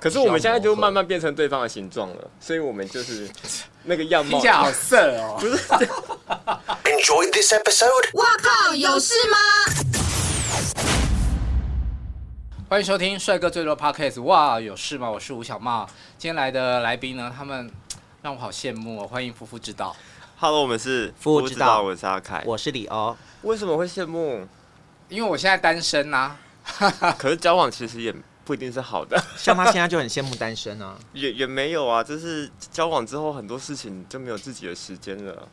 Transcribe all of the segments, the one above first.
可是我们现在就慢慢变成对方的形状了，所以我们就是 那个样貌。听起来好色哦！不是。Enjoy this episode。哇靠，有事吗？欢迎收听帅哥最多 Podcast。哇，有事吗？我是吴小茂。今天来的来宾呢，他们让我好羡慕哦。欢迎夫妇之道。Hello，我们是夫妇之道，我是阿凯，我是李欧。为什么会羡慕？因为我现在单身啊。可是交往其实也。不一定是好的，像他现在就很羡慕单身啊，也也没有啊，就是交往之后很多事情就没有自己的时间了。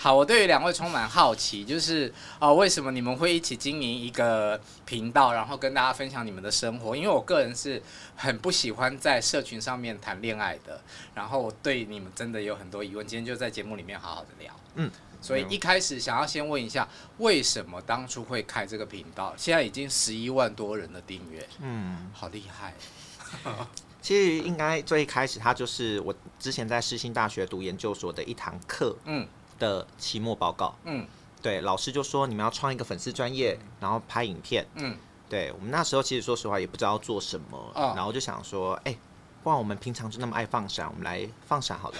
好，我对于两位充满好奇，就是呃，为什么你们会一起经营一个频道，然后跟大家分享你们的生活？因为我个人是很不喜欢在社群上面谈恋爱的，然后我对你们真的有很多疑问，今天就在节目里面好好的聊。嗯。所以一开始想要先问一下，为什么当初会开这个频道？现在已经十一万多人的订阅，嗯，好厉害。其实应该最开始，它就是我之前在世新大学读研究所的一堂课，嗯，的期末报告，嗯，对，老师就说你们要创一个粉丝专业，然后拍影片，嗯，对我们那时候其实说实话也不知道做什么，然后就想说，哎，不然我们平常就那么爱放闪，我们来放闪好了。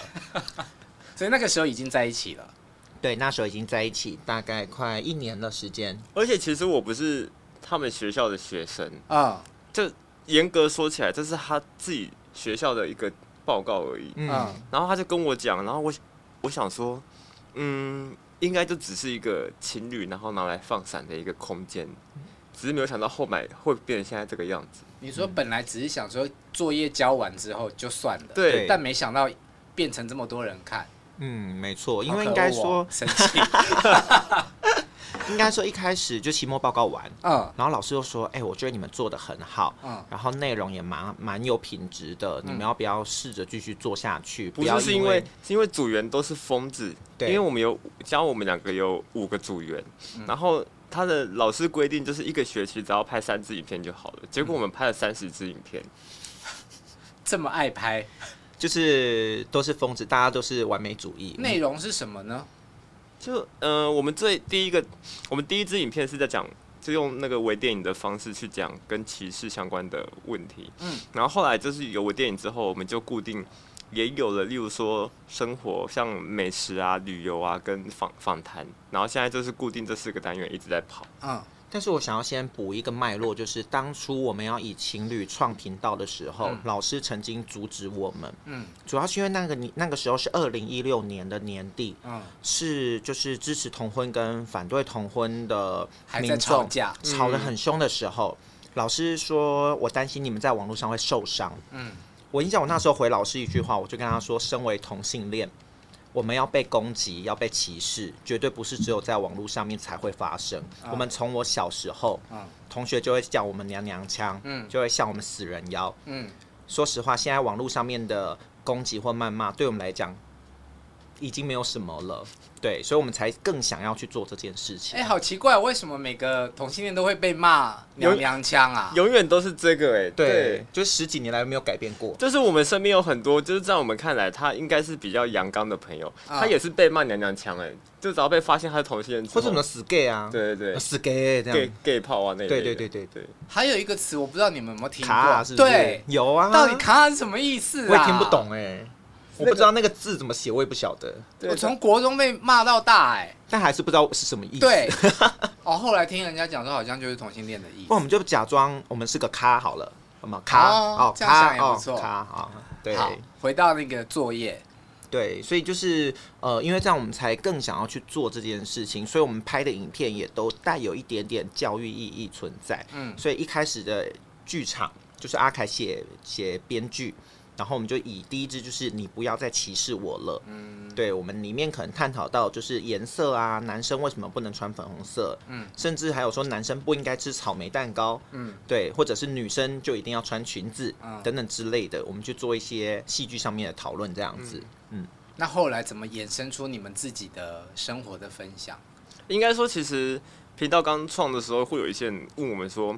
所以那个时候已经在一起了。对，那时候已经在一起大概快一年的时间。而且其实我不是他们学校的学生啊，这严格说起来，这是他自己学校的一个报告而已。嗯，然后他就跟我讲，然后我我想说，嗯，应该就只是一个情侣，然后拿来放闪的一个空间，只是没有想到后面会变成现在这个样子。你说本来只是想说作业交完之后就算了，对，但没想到变成这么多人看。嗯，没错，因为应该说，生气，应该说一开始就期末报告完，嗯，然后老师又说，哎，我觉得你们做的很好，嗯，然后内容也蛮蛮有品质的，你们要不要试着继续做下去？不是，是因为是因为组员都是疯子，对，因为我们有教我们两个有五个组员，然后他的老师规定就是一个学期只要拍三支影片就好了，结果我们拍了三十支影片，这么爱拍。就是都是疯子，大家都是完美主义。内容是什么呢？就呃，我们最第一个，我们第一支影片是在讲，就用那个微电影的方式去讲跟歧视相关的问题。嗯，然后后来就是有微电影之后，我们就固定也有了，例如说生活，像美食啊、旅游啊，跟访访谈。然后现在就是固定这四个单元一直在跑。嗯。但是我想要先补一个脉络，就是当初我们要以情侣创频道的时候，嗯、老师曾经阻止我们。嗯，主要是因为那个你那个时候是二零一六年的年底，嗯，是就是支持同婚跟反对同婚的民众吵架吵得很凶的时候，嗯、老师说我担心你们在网络上会受伤。嗯，我印象我那时候回老师一句话，我就跟他说，身为同性恋。我们要被攻击，要被歧视，绝对不是只有在网络上面才会发生。我们从我小时候，同学就会叫我们娘娘腔，就会笑我们死人妖。说实话，现在网络上面的攻击或谩骂，对我们来讲，已经没有什么了。对，所以我们才更想要去做这件事情。哎、欸，好奇怪，为什么每个同性恋都会被骂娘娘腔啊？永远都是这个哎、欸，对，对就十几年来没有改变过。就是我们身边有很多，就是在我们看来，他应该是比较阳刚的朋友，他也是被骂娘娘腔哎、欸，就只要被发现他是同性恋，或者什么死 gay 啊，对对对，死 gay 这样，gay gay 炮啊那类，对对对对对。还有一个词，我不知道你们有没有听过，卡是不是对，有啊，到底卡是什么意思啊？我也听不懂哎、欸。我不知道那个字怎么写，我也不晓得。我从国中被骂到大，哎，但还是不知道是什么意思。对，哦，后来听人家讲说，好像就是同性恋的意思。那我们就假装我们是个咖好了，好吗？咖哦，这样想也不错。咖好，对。回到那个作业，对，所以就是呃，因为这样我们才更想要去做这件事情，所以我们拍的影片也都带有一点点教育意义存在。嗯，所以一开始的剧场就是阿凯写写编剧。然后我们就以第一支就是你不要再歧视我了。嗯，对，我们里面可能探讨到就是颜色啊，男生为什么不能穿粉红色？嗯，甚至还有说男生不应该吃草莓蛋糕。嗯，对，或者是女生就一定要穿裙子，嗯，等等之类的，我们去做一些戏剧上面的讨论，这样子。嗯，嗯，那后来怎么衍生出你们自己的生活的分享？应该说，其实频道刚创的时候，会有一些人问我们说。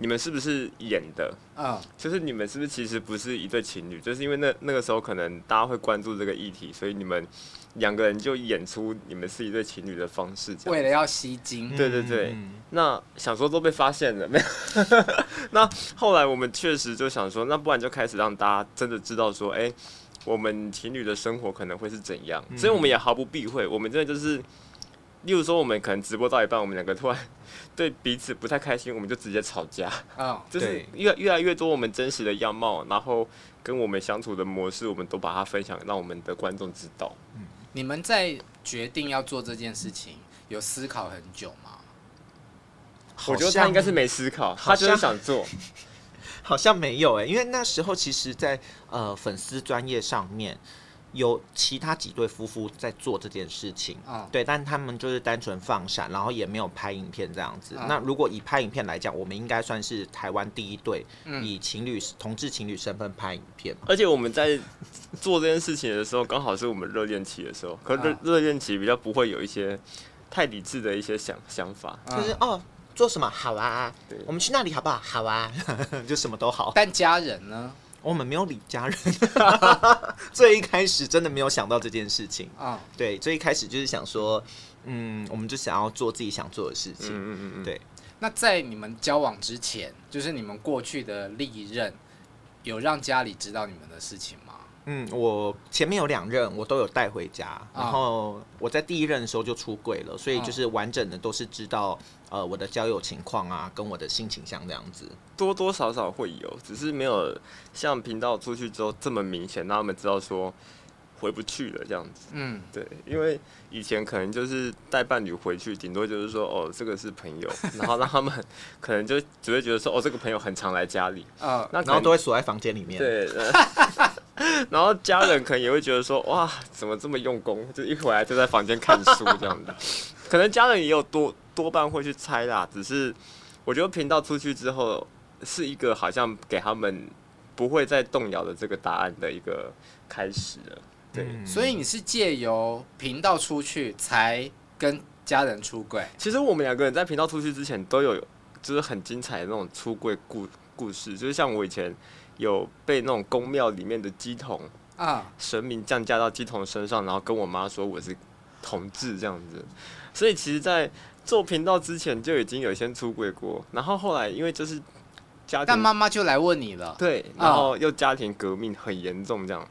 你们是不是演的？啊，oh. 就是你们是不是其实不是一对情侣？就是因为那那个时候可能大家会关注这个议题，所以你们两个人就演出你们是一对情侣的方式，为了要吸睛。对对对，嗯、那想说都被发现了没有？那后来我们确实就想说，那不然就开始让大家真的知道说，哎、欸，我们情侣的生活可能会是怎样？嗯、所以我们也毫不避讳，我们真的就是。例如说，我们可能直播到一半，我们两个突然对彼此不太开心，我们就直接吵架。啊，oh, 就是越越来越多我们真实的样貌，然后跟我们相处的模式，我们都把它分享，让我们的观众知道。嗯，你们在决定要做这件事情，有思考很久吗？我觉得他应该是没思考，他就是想做。好像没有哎、欸，因为那时候其实在，在呃粉丝专业上面。有其他几对夫妇在做这件事情，啊，对，但他们就是单纯放闪，然后也没有拍影片这样子。啊、那如果以拍影片来讲，我们应该算是台湾第一对以情侣、嗯、同志情侣身份拍影片。而且我们在做这件事情的时候，刚好是我们热恋期的时候，可是热恋期比较不会有一些太理智的一些想想法，啊、就是哦，做什么好啊？我们去那里好不好？好啊，就什么都好。但家人呢？我们没有理家人，最一开始真的没有想到这件事情啊。对，最一开始就是想说，嗯，我们就想要做自己想做的事情。嗯嗯嗯。对。那在你们交往之前，就是你们过去的历任，有让家里知道你们的事情吗？嗯，我前面有两任，我都有带回家。然后我在第一任的时候就出柜了，所以就是完整的都是知道。呃，我的交友情况啊，跟我的性倾向这样子，多多少少会有，只是没有像频道出去之后这么明显，让他们知道说回不去了这样子。嗯，对，因为以前可能就是带伴侣回去，顶多就是说哦，这个是朋友，然后让他们 可能就只会觉得说哦，这个朋友很常来家里啊，那然后都会锁在房间里面。对，然后家人可能也会觉得说哇，怎么这么用功，就一回来就在房间看书这样的，可能家人也有多。多半会去猜啦，只是我觉得频道出去之后是一个好像给他们不会再动摇的这个答案的一个开始了。对，嗯、所以你是借由频道出去才跟家人出柜？其实我们两个人在频道出去之前都有，就是很精彩的那种出柜故故事，就是像我以前有被那种宫庙里面的鸡童啊。神明降驾到鸡童身上，然后跟我妈说我是同志这样子，所以其实，在做频道之前就已经有先出轨过，然后后来因为就是家庭，但妈妈就来问你了，对，然后又家庭革命很严重这样，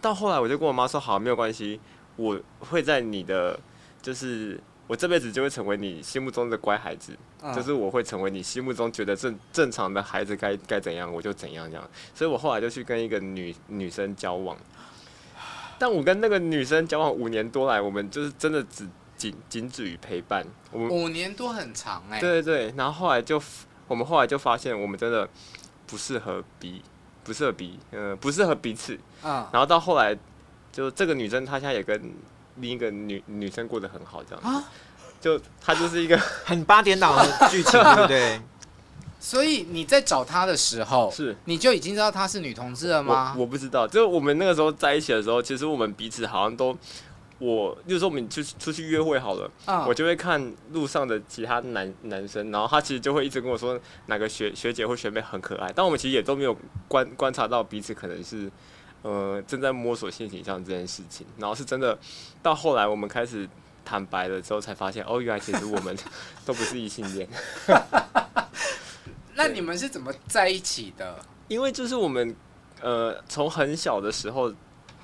到后来我就跟我妈说好，没有关系，我会在你的就是我这辈子就会成为你心目中的乖孩子，就是我会成为你心目中觉得正正常的孩子该该怎样我就怎样这样，所以我后来就去跟一个女女生交往，但我跟那个女生交往五年多来，我们就是真的只。仅仅止于陪伴，我们五年多很长哎、欸。对对对，然后后来就我们后来就发现，我们真的不适合彼，不适合彼，嗯、呃，不适合彼此。嗯。然后到后来，就这个女生她现在也跟另一个女女生过得很好，这样啊。就她就是一个 很八点档的剧情，对不对？所以你在找她的时候，是你就已经知道她是女同志了吗？我，我不知道，就我们那个时候在一起的时候，其实我们彼此好像都。我就是说，我们出去出去约会好了，uh. 我就会看路上的其他男男生，然后他其实就会一直跟我说哪个学学姐或学妹很可爱，但我们其实也都没有观观察到彼此可能是呃正在摸索性倾向这件事情，然后是真的到后来我们开始坦白了之后，才发现哦，原来其实我们都不是异性恋。那你们是怎么在一起的？因为就是我们呃从很小的时候。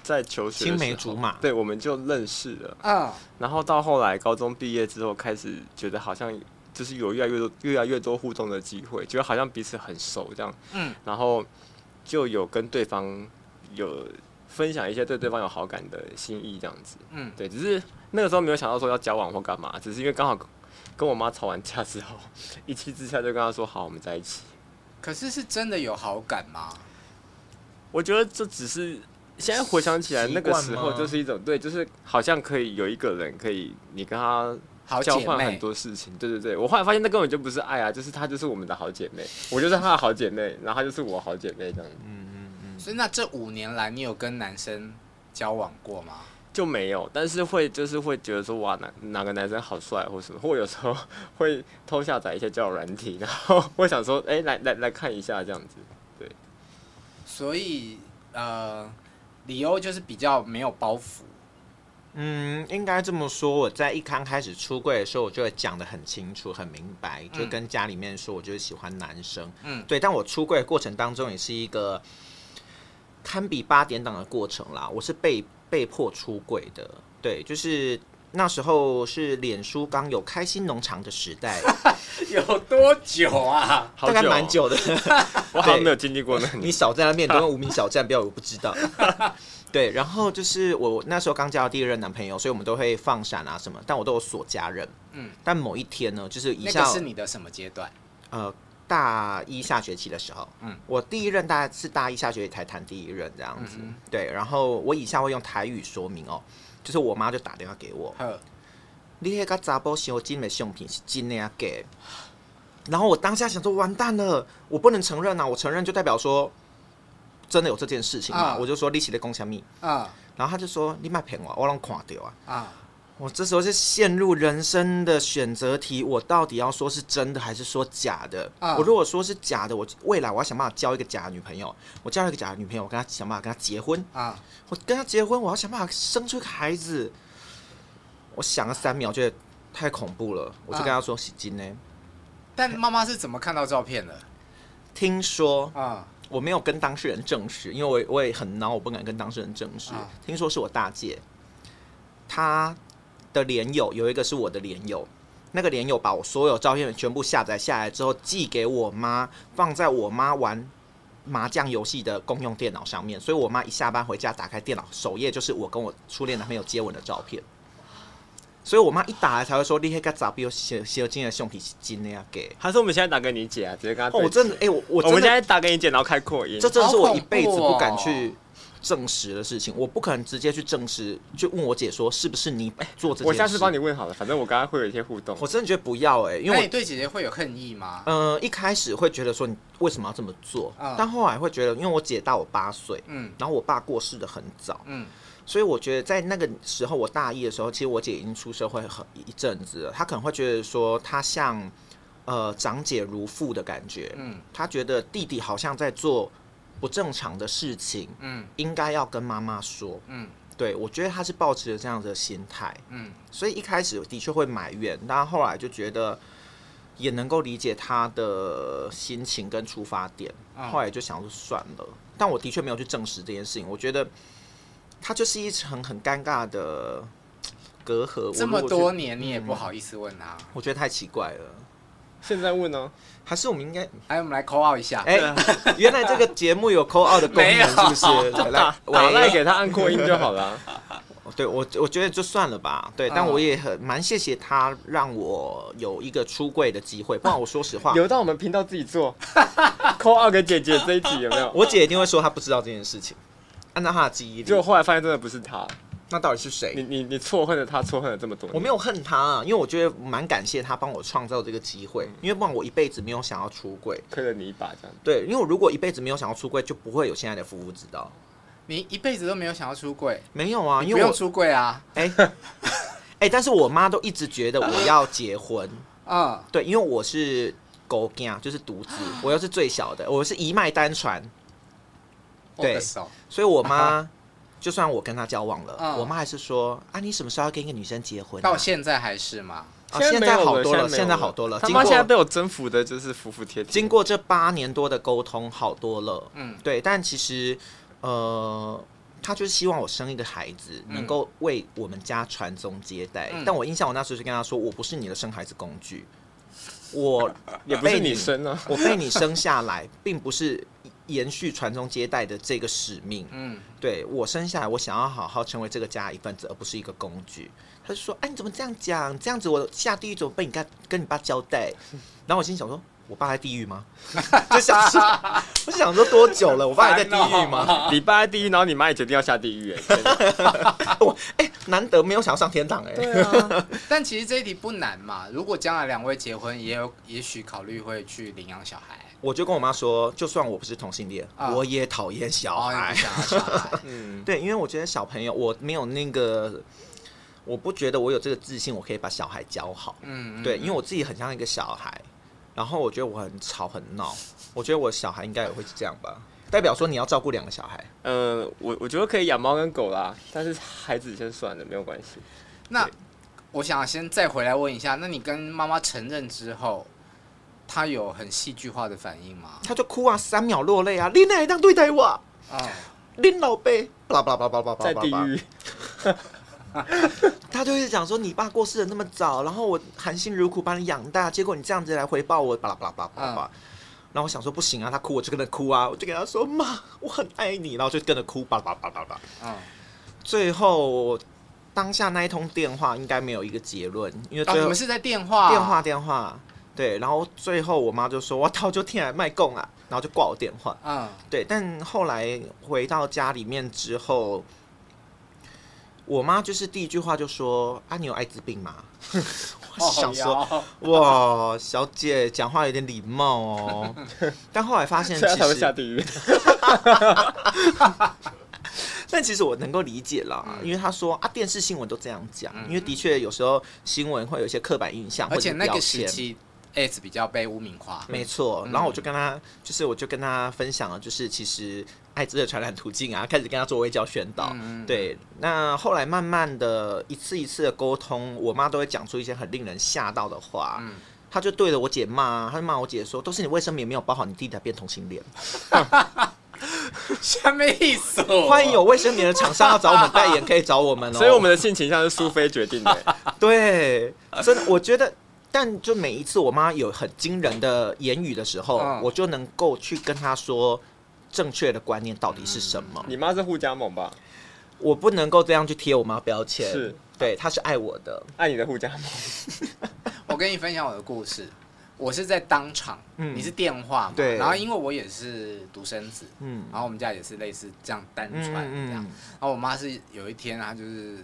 在求学，青梅竹马，对，我们就认识了。嗯，然后到后来高中毕业之后，开始觉得好像就是有越来越多、越来越多互动的机会，觉得好像彼此很熟这样。嗯，然后就有跟对方有分享一些对对方有好感的心意这样子。嗯，对，只是那个时候没有想到说要交往或干嘛，只是因为刚好跟我妈吵完架之后，一气之下就跟她说好，我们在一起。可是是真的有好感吗？我觉得这只是现在回想起来，那个时候就是一种对，就是好像可以有一个人可以你跟他交换很多事情。对对对，我后来发现那根本就不是爱啊，就是她就是我们的好姐妹，我就是她的好姐妹，然后她就是我好姐妹这样。嗯嗯嗯。所以那这五年来，你有跟男生交往过吗？就没有，但是会就是会觉得说哇哪哪个男生好帅或什么，或有时候会偷下载一些交友软体，然后会想说哎、欸、来来来看一下这样子。对。所以呃。理由就是比较没有包袱，嗯，应该这么说。我在一刚开始出柜的时候，我就会讲的很清楚、很明白，就跟家里面说，我就是喜欢男生。嗯，对。但我出柜的过程当中，也是一个堪比八点档的过程啦。我是被被迫出柜的，对，就是那时候是脸书刚有开心农场的时代，有多久啊？大概蛮久的。我好像没有经历过那。你少在那面，都用无名小站，不要我不知道。对，然后就是我那时候刚交到第一任男朋友，所以我们都会放闪啊什么，但我都有锁家人。嗯。但某一天呢，就是一下那个是你的什么阶段？呃，大一下学期的时候。嗯。我第一任大概是大一下学期才谈第一任这样子。嗯。对，然后我以下会用台语说明哦，就是我妈就打电话给我。你那个查甫小金的相片是真的假的？然后我当下想说，完蛋了，我不能承认啊！我承认就代表说真的有这件事情嘛？Uh, 我就说利息的共享密啊，然后他就说你卖骗我，我拢看到啊啊！我这时候是陷入人生的选择题，我到底要说是真的还是说假的？Uh, 我如果说是假的，我未来我要想办法交一个假的女朋友，我交了一个假的女朋友，我跟她想办法跟她结婚啊！Uh, 我跟她结婚，我要想办法生出个孩子。我想了三秒，觉得太恐怖了，我就跟她说喜金呢。但妈妈是怎么看到照片的？听说啊，我没有跟当事人证实，因为我我也很恼，我不敢跟当事人证实。啊、听说是我大姐，她的连友有一个是我的连友，那个连友把我所有照片全部下载下来之后寄给我妈，放在我妈玩麻将游戏的公用电脑上面，所以我妈一下班回家打开电脑，首页就是我跟我初恋男朋友接吻的照片。所以我妈一打来才会说，你那个照片有写写金的相片是真的啊？给，还是我们现在打给你姐啊？直接跟她。哦，我真的，哎、欸，我我我们现在打给你姐，然后开扩音。这真的是我一辈子不敢去证实的事情，哦、我不可能直接去证实，就问我姐说是不是你做这件事。我下次帮你问好了，反正我刚刚会有一些互动。我真的觉得不要哎、欸，因为你对姐姐会有恨意吗？嗯、呃，一开始会觉得说你为什么要这么做，嗯、但后来会觉得，因为我姐大我八岁，嗯，然后我爸过世的很早，嗯。所以我觉得在那个时候，我大一的时候，其实我姐已经出社会很一阵子了。她可能会觉得说，她像呃长姐如父的感觉。嗯，她觉得弟弟好像在做不正常的事情。嗯，应该要跟妈妈说。嗯，对，我觉得他是抱持着这样的心态。嗯，所以一开始的确会埋怨，但后来就觉得也能够理解他的心情跟出发点。后来就想说算了，但我的确没有去证实这件事情。我觉得。他就是一层很尴尬的隔阂。这么多年，你也不好意思问他，我觉得太奇怪了。现在问呢？还是我们应该？哎，我们来 call out 一下。哎，原来这个节目有 call out 的功能，是不是？打打赖给他按扩音就好了。对我，我觉得就算了吧。对，但我也很蛮谢谢他，让我有一个出柜的机会。不然我说实话，留到我们频道自己做 call out 给姐姐这一集有没有？我姐一定会说她不知道这件事情。按照她的记忆力，结果后来发现真的不是他，那到底是谁？你你你错恨了他，错恨了这么多年。我没有恨他啊，因为我觉得蛮感谢他帮我创造这个机会，因为不然我一辈子没有想要出柜，亏了你一把这样。对，因为我如果一辈子没有想要出柜，就不会有现在的夫妇之道。你一辈子都没有想要出柜？没有啊，因为不用出柜啊。哎 哎，但是我妈都一直觉得我要结婚 啊。对，因为我是狗囝，就是独子，我又是最小的，我是一脉单传。对，所以我妈。就算我跟他交往了，嗯、我妈还是说啊，你什么时候要跟一个女生结婚、啊？到现在还是吗？啊，现在好多了，现在好多了。他妈现在被我征服的就是服服帖帖。经过这八年多的沟通，好多了。嗯，对。但其实，呃，他就是希望我生一个孩子，能够为我们家传宗接代。嗯、但我印象，我那时候就跟他说，我不是你的生孩子工具，我 也不是你生啊，我被你生下来，并不是。延续传宗接代的这个使命。嗯，对我生下来，我想要好好成为这个家一份子，而不是一个工具。他就说：“哎，你怎么这样讲？这样子我下地狱怎么被你跟跟你爸交代？” 然后我心想说。我爸在地狱吗？就想我想说多久了？我爸还在地狱吗？你爸在地狱，然后你妈也决定要下地狱，哎，我哎，难得没有想要上天堂，哎。对啊。但其实这一题不难嘛。如果将来两位结婚，也有也许考虑会去领养小孩。我就跟我妈说，就算我不是同性恋，我也讨厌小孩。小孩。嗯，对，因为我觉得小朋友，我没有那个，我不觉得我有这个自信，我可以把小孩教好。嗯，对，因为我自己很像一个小孩。然后我觉得我很吵很闹，我觉得我小孩应该也会是这样吧。代表说你要照顾两个小孩，呃，我我觉得可以养猫跟狗啦，但是孩子先算了，没有关系。那我想先再回来问一下，那你跟妈妈承认之后，她有很戏剧化的反应吗？他就哭啊，三秒落泪啊，你哪样对待我？啊、哦，你老贝，巴拉巴拉巴拉巴拉，在地狱。他就会讲说，你爸过世的那么早，然后我含辛茹苦把你养大，结果你这样子来回报我，巴拉巴拉巴拉巴拉。然后我想说不行啊，他哭我就跟着哭啊，我就给他说妈，我很爱你，然后就跟着哭，巴拉巴拉巴拉巴拉。最后当下那一通电话应该没有一个结论，因为最后你们是在电话电话电话对，然后最后我妈就说我操，就天然卖供啊，然后就挂我电话。嗯，对，但后来回到家里面之后。我妈就是第一句话就说：“啊，你有艾滋病吗？” 我想说，哇，小姐讲话有点礼貌哦。但后来发现，其实下地狱。但其实我能够理解啦，因为他说啊，电视新闻都这样讲，因为的确有时候新闻会有一些刻板印象，而且那个时期。AIDS 比较被污名化，没错。然后我就跟他，就是我就跟他分享了，就是其实艾滋的传染途径啊，开始跟他做微教宣导。对，那后来慢慢的一次一次的沟通，我妈都会讲出一些很令人吓到的话。嗯他就对着我姐骂，他就骂我姐说：“都是你卫生棉没有包好，你弟才变同性恋。”什么意思？欢迎有卫生棉的厂商要找我们代言，可以找我们哦。所以我们的性倾向是苏菲决定的。对，真的，我觉得。但就每一次我妈有很惊人的言语的时候，嗯、我就能够去跟她说正确的观念到底是什么。你妈是互加盟吧？我不能够这样去贴我妈标签。是，对，她是爱我的，爱你的护家盟。我跟你分享我的故事，我是在当场，嗯、你是电话嘛？对。然后因为我也是独生子，嗯，然后我们家也是类似这样单传这样，嗯嗯、然后我妈是有一天她就是。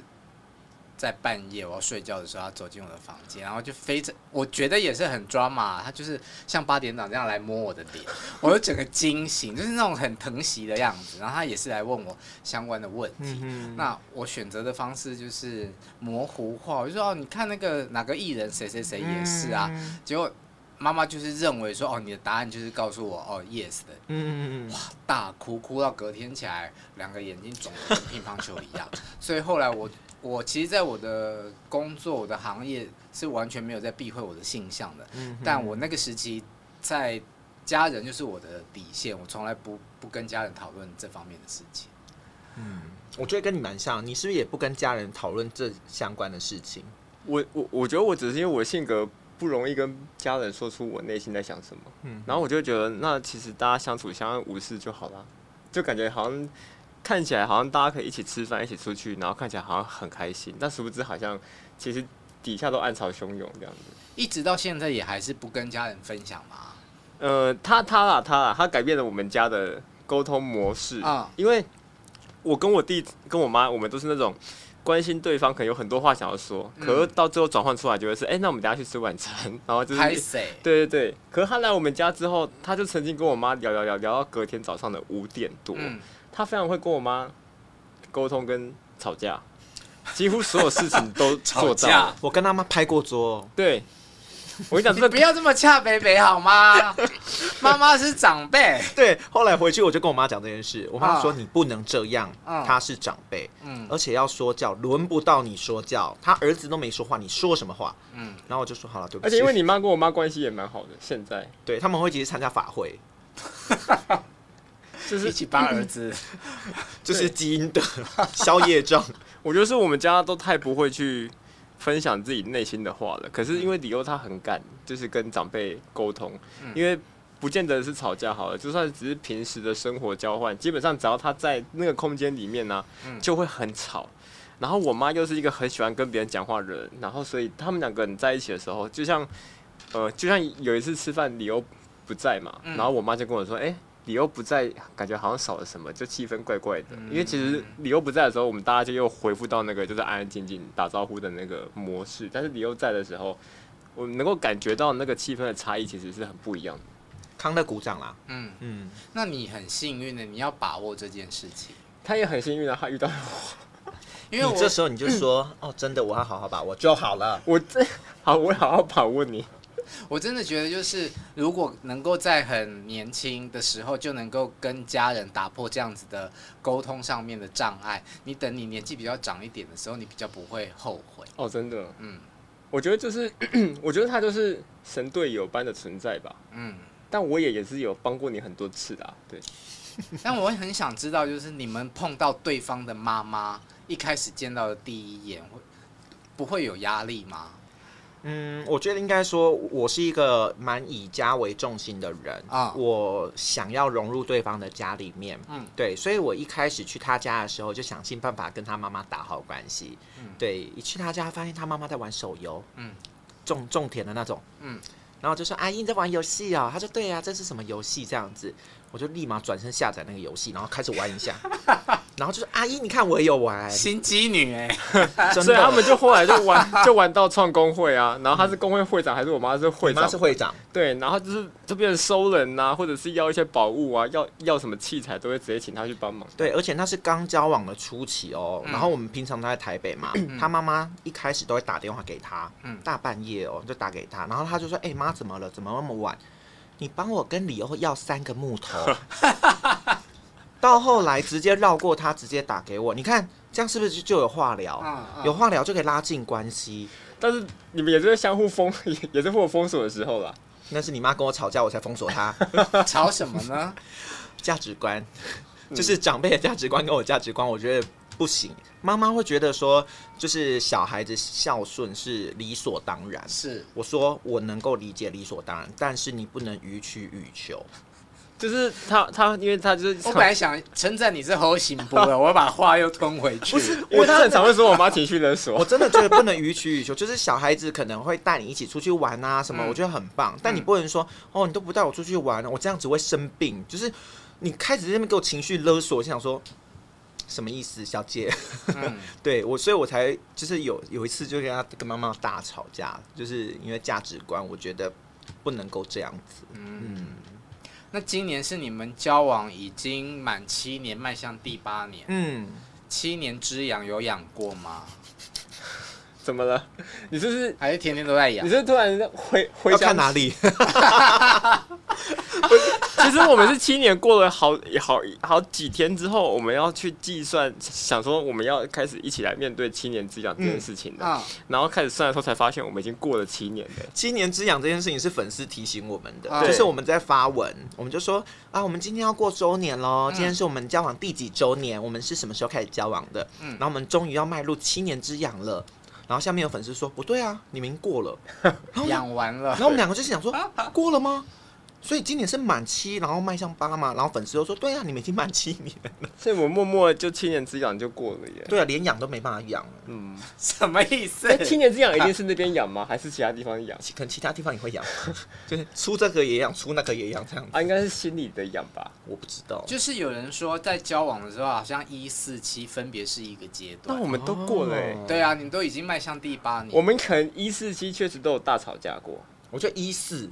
在半夜我要睡觉的时候，他走进我的房间，然后就非着，我觉得也是很 drama，他就是像八点档这样来摸我的脸，我就整个惊醒，就是那种很疼惜的样子。然后他也是来问我相关的问题，嗯、那我选择的方式就是模糊化，我就说哦，你看那个哪个艺人谁谁谁也是啊，嗯、结果妈妈就是认为说哦，你的答案就是告诉我哦，yes 的，嗯嗯嗯，哇，大哭哭到隔天起来，两个眼睛肿得跟乒乓球一样，所以后来我。我其实，在我的工作、我的行业是完全没有在避讳我的性向的，嗯、但我那个时期在家人就是我的底线，我从来不不跟家人讨论这方面的事情。嗯，我觉得跟你蛮像，你是不是也不跟家人讨论这相关的事情？我我我觉得我只是因为我性格不容易跟家人说出我内心在想什么，嗯，然后我就觉得那其实大家相处相安无事就好了，就感觉好像。看起来好像大家可以一起吃饭，一起出去，然后看起来好像很开心，但殊不知好像其实底下都暗潮汹涌这样子。一直到现在也还是不跟家人分享吗？呃，他他啦他啦，他改变了我们家的沟通模式啊，因为我跟我弟跟我妈，我们都是那种关心对方，可能有很多话想要说，可是到最后转换出来就会是，哎、欸，那我们等下去吃晚餐，然后就是，对对对。可是他来我们家之后，他就曾经跟我妈聊聊聊聊到隔天早上的五点多。嗯他非常会跟我妈沟通跟吵架，几乎所有事情都 做到。吵架我跟他妈拍过桌。对，我跟你讲，这不要这么恰北北好吗？妈妈是长辈。对，后来回去我就跟我妈讲这件事，我妈说你不能这样，他是长辈，嗯，而且要说教，轮不到你说教，他儿子都没说话，你说什么话？嗯，然后我就说好了，对不起。而且因为你妈跟我妈关系也蛮好的，现在对他们会一起参加法会。就是一起帮儿子，这是基因的 宵夜症。我觉得是我们家都太不会去分享自己内心的话了。可是因为李欧他很敢，就是跟长辈沟通。因为不见得是吵架好了，就算只是平时的生活交换，基本上只要他在那个空间里面呢、啊，就会很吵。然后我妈又是一个很喜欢跟别人讲话的人，然后所以他们两个人在一起的时候，就像呃，就像有一次吃饭，李欧不在嘛，然后我妈就跟我说，哎。李欧不在，感觉好像少了什么，就气氛怪怪的。因为其实李欧不在的时候，我们大家就又恢复到那个就是安安静静打招呼的那个模式。但是李欧在的时候，我能够感觉到那个气氛的差异，其实是很不一样的。康乐鼓掌啦，嗯嗯，那你很幸运的，你要把握这件事情。他也很幸运的，他遇到我，因为我这时候你就说，嗯、哦，真的，我要好好把握就好了。我这好，我好好把握你。我真的觉得，就是如果能够在很年轻的时候就能够跟家人打破这样子的沟通上面的障碍，你等你年纪比较长一点的时候，你比较不会后悔。哦，真的，嗯，我觉得就是，我觉得他就是神队友般的存在吧。嗯，但我也也是有帮过你很多次的，对。但我很想知道，就是你们碰到对方的妈妈，一开始见到的第一眼，会不会有压力吗？嗯，我觉得应该说，我是一个蛮以家为重心的人啊。我想要融入对方的家里面，嗯，对，所以我一开始去他家的时候，就想尽办法跟他妈妈打好关系。嗯，对，一去他家，发现他妈妈在玩手游，嗯，种种田的那种，嗯，然后就说：“阿姨，你在玩游戏啊？”他说：“对呀，这是什么游戏？”这样子。我就立马转身下载那个游戏，然后开始玩一下，然后就说：“阿姨，你看我也有玩心机女哎。”所以他们就后来就玩就玩到创工会啊，然后他是工会会长还是我妈是会长？妈是会长。对，然后就是就变成收人呐、啊，或者是要一些宝物啊，要要什么器材都会直接请他去帮忙。对，而且那是刚交往的初期哦。然后我们平常都在台北嘛，嗯、他妈妈一开始都会打电话给他，大半夜哦就打给他，然后他就说：“哎、欸、妈，怎么了？怎么那么晚？”你帮我跟李欧要三个木头，到后来直接绕过他，直接打给我。你看这样是不是就有话聊？有话聊就可以拉近关系。但是你们也是相互封，也是会有封锁的时候啦。那是你妈跟我吵架，我才封锁她。吵什么呢？价值观，就是长辈的价值观跟我价值观，我觉得。不行，妈妈会觉得说，就是小孩子孝顺是理所当然。是，我说我能够理解理所当然，但是你不能予取予求。就是他他，因为他就是我本来想称赞你是好幸福的，我要把话又吞回去。不是，因为他很常会说我妈情绪勒索。我真的觉得不能予取予求，就是小孩子可能会带你一起出去玩啊什么，我觉得很棒。但你不能说哦，你都不带我出去玩，我这样子会生病。就是你开始在那边给我情绪勒索，我想说。什么意思，小姐？嗯、对我，所以我才就是有有一次就跟他跟妈妈大吵架，就是因为价值观，我觉得不能够这样子。嗯，嗯，那今年是你们交往已经满七年，迈向第八年。嗯，七年之痒有养过吗？怎么了？你是不是还是天天都在养？你是，是突然回回想哪里？其实我们是七年过了好好好几天之后，我们要去计算，想说我们要开始一起来面对七年之痒这件事情的。嗯啊、然后开始算的时候，才发现我们已经过了七年了。七年之痒这件事情是粉丝提醒我们的，对就是我们在发文，我们就说啊，我们今天要过周年喽，今天是我们交往第几周年？我们是什么时候开始交往的？嗯，然后我们终于要迈入七年之痒了。然后下面有粉丝说不对啊，你们过了，养完了。然后我们两个就是想说过了吗？所以今年是满七，然后迈向八嘛，然后粉丝都说对啊，你们已经满七年了。所以我默默就七年之痒就过了耶。对啊，连养都没办法养。嗯，什么意思？七年之痒一定是那边痒吗？还是其他地方痒？可能其他地方也会痒，就是出这个也养，出那个也养这样子。啊，应该是心里的痒吧？我不知道。就是有人说在交往的时候，好像一四七分别是一个阶段。那我们都过了。对啊，你们都已经迈向第八年。我们可能一四七确实都有大吵架过。我觉得一四。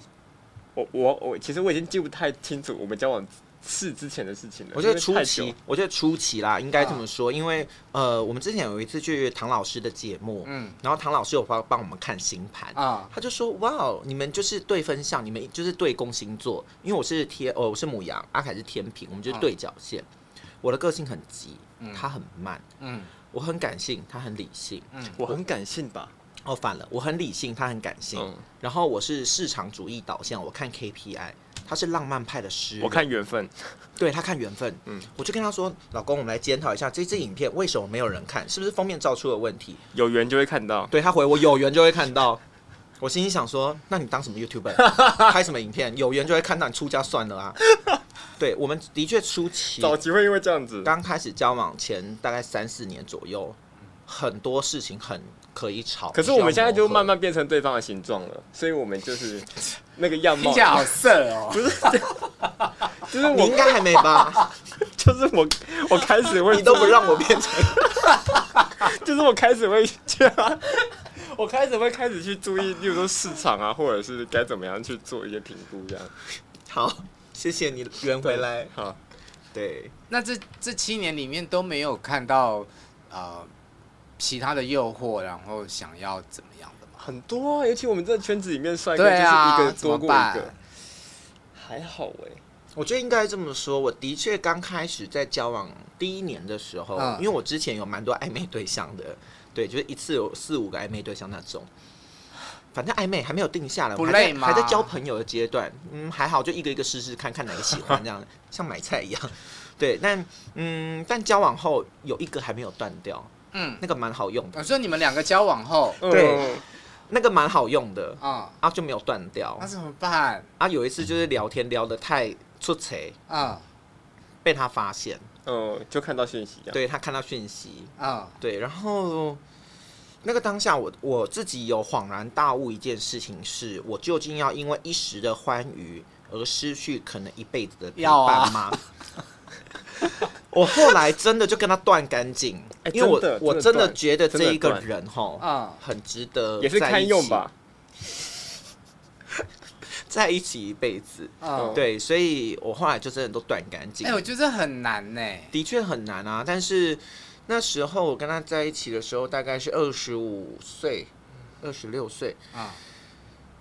我我我，其实我已经记不太清楚我们交往是之前的事情了。我觉得初期，我觉得初期啦，应该这么说，因为呃，我们之前有一次去唐老师的节目，嗯，然后唐老师有帮帮我们看星盘啊，他就说哇，你们就是对分相，你们就是对宫星座，因为我是天，哦，我是母羊，阿凯是天平，我们就是对角线。我的个性很急，他很慢，嗯，我很感性，他很理性，嗯，我很感性吧。哦，反了，我很理性，他很感性。嗯、然后我是市场主义导向，我看 KPI，他是浪漫派的诗人，我看缘分。对，他看缘分。嗯，我就跟他说，老公，我们来检讨一下这支影片为什么没有人看，是不是封面照出了问题？有缘就会看到。对，他回我有缘就会看到。我心里想说，那你当什么 YouTuber，拍什么影片？有缘就会看到你出家算了啊。对，我们的确初期早期会因为这样子，刚开始交往前大概三四年左右，很多事情很可以吵。可是我们现在就慢慢变成对方的形状了，所以我们就是那个样貌。听起来好色哦，不是，就是我你应该还没吧？就是我，我开始会，你都不让我变成，就是我开始会这样。我开始会开始去注意，例如说市场啊，或者是该怎么样去做一些评估，这样。好，谢谢你圆回来。好，对。那这这七年里面都没有看到呃其他的诱惑，然后想要怎么样的嘛？很多啊，尤其我们这圈子里面，帅哥就是一个多过一个。还好哎、欸，我觉得应该这么说。我的确刚开始在交往第一年的时候，嗯、因为我之前有蛮多暧昧对象的。对，就是一次有四五个暧昧对象那种，反正暧昧还没有定下来，不累吗？还在交朋友的阶段，嗯，还好，就一个一个试试看看哪个喜欢，这样 像买菜一样。对，但嗯，但交往后有一个还没有断掉，嗯，那个蛮好用的。我说你们两个交往后，对，那个蛮好用的啊，啊就没有断掉，那怎么办？啊，有一次就是聊天聊得太出彩啊，被他发现。嗯，就看到讯息，对，他看到讯息。啊，对，然后那个当下我我自己有恍然大悟一件事情是，我究竟要因为一时的欢愉而失去可能一辈子的陪伴吗？我后来真的就跟他断干净，因为我我真的觉得这一个人哈，啊，很值得，也是堪用吧。在一起。一辈子，嗯、对，所以我后来就真的都断干净。哎、欸，我觉得很难呢，的确很难啊。但是那时候我跟他在一起的时候，大概是二十五岁、二十六岁。啊，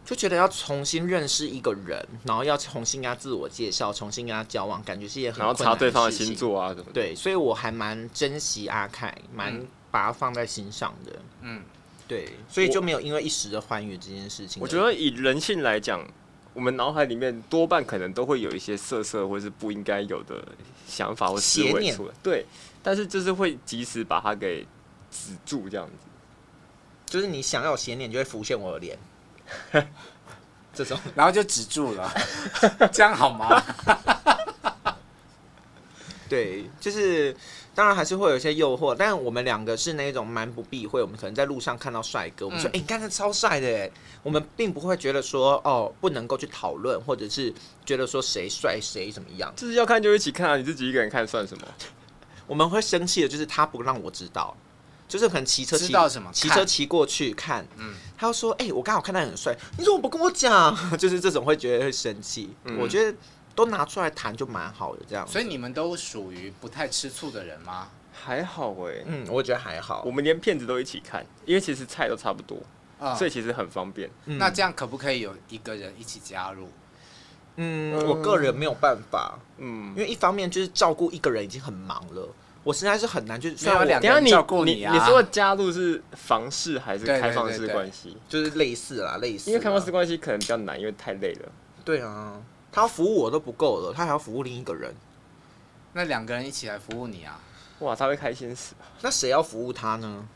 就觉得要重新认识一个人，然后要重新跟他自我介绍，重新跟他交往，感觉是一件很。然后查对方的星座啊，什么对，所以我还蛮珍惜阿凯，蛮把他放在心上的。嗯，对，所以就没有因为一时的欢愉这件事情。我觉得以人性来讲。我们脑海里面多半可能都会有一些色色或是不应该有的想法或思维出来，念对，但是就是会及时把它给止住，这样子，就是你想要邪念，就会浮现我的脸，这种，然后就止住了，这样好吗？对，就是。当然还是会有一些诱惑，但我们两个是那种蛮不避讳。我们可能在路上看到帅哥，我们说：“哎、嗯，你看他超帅的！”哎，我们并不会觉得说哦，不能够去讨论，或者是觉得说谁帅谁怎么样。就是要看就一起看啊，你自己一个人看算什么？我们会生气的，就是他不让我知道，就是可能骑车骑骑车骑过去看，嗯，他要说：“哎、欸，我刚好看他很帅，你怎么不跟我讲？” 就是这种会觉得会生气。嗯、我觉得。都拿出来谈就蛮好的，这样。所以你们都属于不太吃醋的人吗？还好哎、欸，嗯，我觉得还好。我们连片子都一起看，因为其实菜都差不多，嗯、所以其实很方便。嗯、那这样可不可以有一个人一起加入？嗯，我个人没有办法，嗯，因为一方面就是照顾一个人已经很忙了，我实在是很难，就是需要两个人照顾你啊。你说的加入是房事还是开放式关系？就是类似啦，类似。因为开放式关系可能比较难，因为太累了。对啊。他服务我都不够了，他还要服务另一个人。那两个人一起来服务你啊？哇，他会开心死。那谁要服务他呢？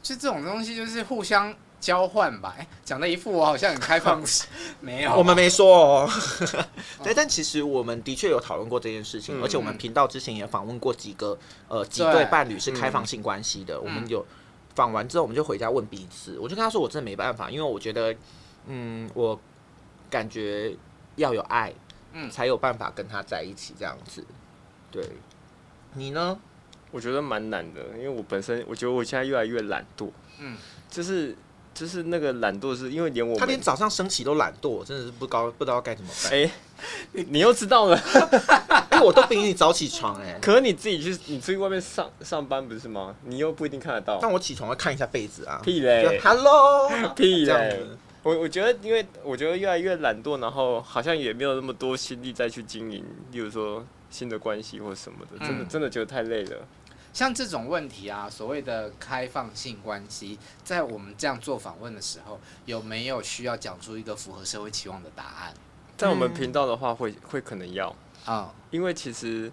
就这种东西，就是互相交换吧。哎、欸，讲的一副我好像很开放式，没有，我们没说哦。对，但其实我们的确有讨论过这件事情，嗯、而且我们频道之前也访问过几个呃几对伴侣是开放性关系的。嗯、我们有访完之后，我们就回家问彼此。我就跟他说，我真的没办法，因为我觉得，嗯，我感觉。要有爱，嗯，才有办法跟他在一起这样子。对，你呢？我觉得蛮难的，因为我本身我觉得我现在越来越懒惰，嗯，就是就是那个懒惰，是因为连我他连早上升起都懒惰，真的是不高不知道该怎么办。哎、欸，你你又知道了，因为我都比你早起床哎、欸。可是你自己去你出去外面上上班不是吗？你又不一定看得到。但我起床会看一下被子啊。屁嘞！Hello，屁嘞！我我觉得，因为我觉得越来越懒惰，然后好像也没有那么多心力再去经营，例如说新的关系或什么的，真的真的觉得太累了。像这种问题啊，所谓的开放性关系，在我们这样做访问的时候，有没有需要讲出一个符合社会期望的答案？在我们频道的话会，会会可能要啊，因为其实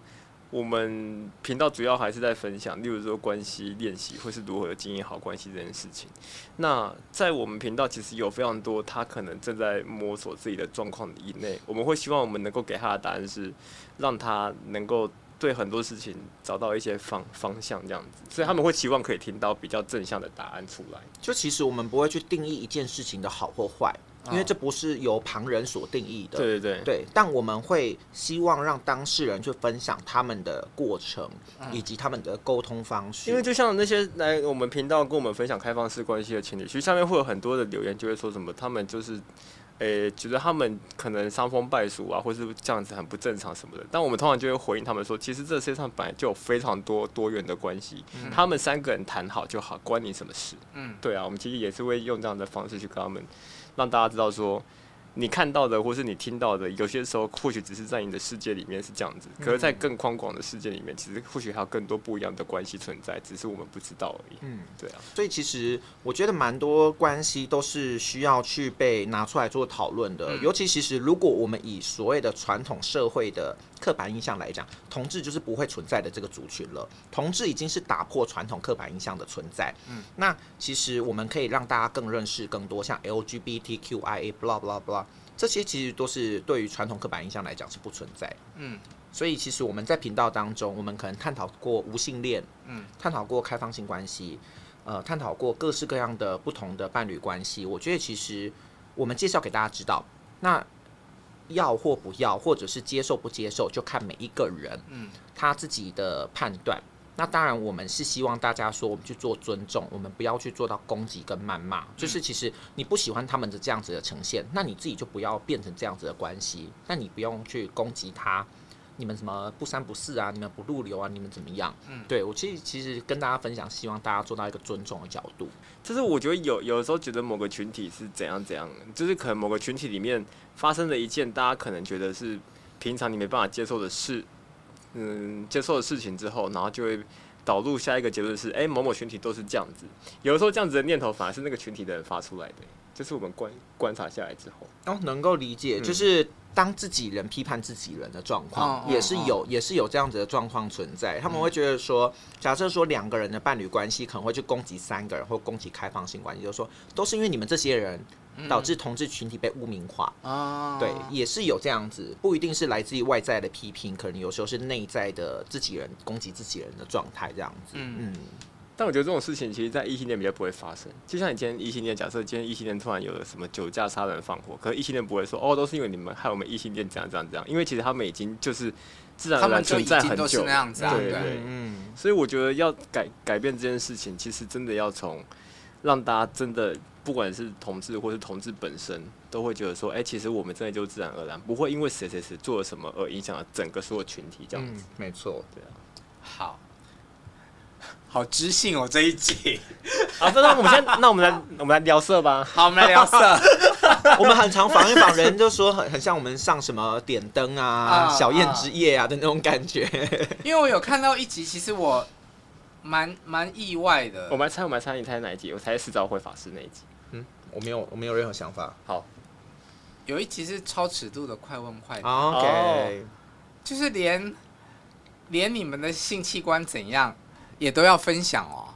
我们频道主要还是在分享，例如说关系练习，或是如何经营好关系这件事情。那在我们频道，其实有非常多他可能正在摸索自己的状况以内，我们会希望我们能够给他的答案是，让他能够对很多事情找到一些方方向这样子。所以他们会期望可以听到比较正向的答案出来。就其实我们不会去定义一件事情的好或坏。因为这不是由旁人所定义的，对对对，对。但我们会希望让当事人去分享他们的过程，以及他们的沟通方式。因为就像那些来我们频道跟我们分享开放式关系的情侣，其实下面会有很多的留言，就会说什么他们就是，诶，觉得他们可能伤风败俗啊，或是这样子很不正常什么的。但我们通常就会回应他们说，其实这世界上本来就有非常多多元的关系，他们三个人谈好就好，关你什么事？嗯，对啊，我们其实也是会用这样的方式去跟他们。让大家知道说，你看到的或是你听到的，有些时候或许只是在你的世界里面是这样子，可是，在更宽广的世界里面，其实或许还有更多不一样的关系存在，只是我们不知道而已。嗯，对啊。所以其实我觉得蛮多关系都是需要去被拿出来做讨论的，尤其其实如果我们以所谓的传统社会的。刻板印象来讲，同志就是不会存在的这个族群了。同志已经是打破传统刻板印象的存在。嗯，那其实我们可以让大家更认识更多，像 LGBTQIA blah blah blah 这些，其实都是对于传统刻板印象来讲是不存在。嗯，所以其实我们在频道当中，我们可能探讨过无性恋，嗯，探讨过开放性关系，呃，探讨过各式各样的不同的伴侣关系。我觉得其实我们介绍给大家知道，那。要或不要，或者是接受不接受，就看每一个人，嗯，他自己的判断。那当然，我们是希望大家说，我们去做尊重，我们不要去做到攻击跟谩骂。就是其实你不喜欢他们的这样子的呈现，那你自己就不要变成这样子的关系。那你不用去攻击他。你们什么不三不四啊？你们不入流啊？你们怎么样？嗯，对我其实其实跟大家分享，希望大家做到一个尊重的角度。就是我觉得有有的时候觉得某个群体是怎样怎样，就是可能某个群体里面发生了一件大家可能觉得是平常你没办法接受的事，嗯，接受的事情之后，然后就会导入下一个结论是，哎、欸，某某群体都是这样子。有的时候这样子的念头反而是那个群体的人发出来的，就是我们观观察下来之后，哦，能够理解，就是。当自己人批判自己人的状况，也是有，也是有这样子的状况存在。他们会觉得说，假设说两个人的伴侣关系可能会去攻击三个人，或攻击开放性关系，就是说，都是因为你们这些人导致同志群体被污名化。啊对，也是有这样子，不一定是来自于外在的批评，可能有时候是内在的自己人攻击自己人的状态这样子。嗯。但我觉得这种事情，其实，在异性恋比较不会发生。就像你今天异性恋，假设今天异性恋突然有了什么酒驾、杀人、放火，可是异性恋不会说，哦，都是因为你们害我们异性恋这样、这样、这样。因为其实他们已经就是自然而然存在很久，那样子啊、对对对。嗯。所以我觉得要改改变这件事情，其实真的要从让大家真的，不管是同志或是同志本身，都会觉得说，哎、欸，其实我们真的就自然而然，不会因为谁谁谁做了什么而影响了整个所有群体这样子。嗯、没错，对啊。好。好知性哦，这一集。好，那我们先，那我们来，我们来聊色吧。好，我们来聊色。我们很常访一访人，就说很很像我们上什么点灯啊、啊小燕之夜啊的那种感觉。因为我有看到一集，其实我蛮蛮意外的。我们来猜，我们来猜，你猜哪一集？我猜是四昭会法师那一集。嗯，我没有，我没有任何想法。好，有一集是超尺度的快问快答。OK，、oh. 就是连连你们的性器官怎样？也都要分享哦。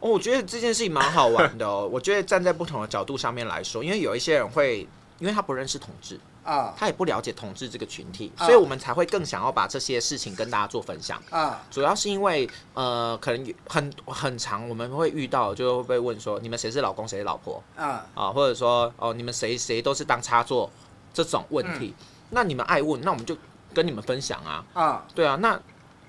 哦，我觉得这件事情蛮好玩的哦。我觉得站在不同的角度上面来说，因为有一些人会，因为他不认识同志啊，他也不了解同志这个群体，所以我们才会更想要把这些事情跟大家做分享啊。主要是因为呃，可能很很长我们会遇到，就会被问说，你们谁是老公，谁是老婆啊？啊，或者说哦，你们谁谁都是当插座这种问题。那你们爱问，那我们就跟你们分享啊。啊，对啊，那。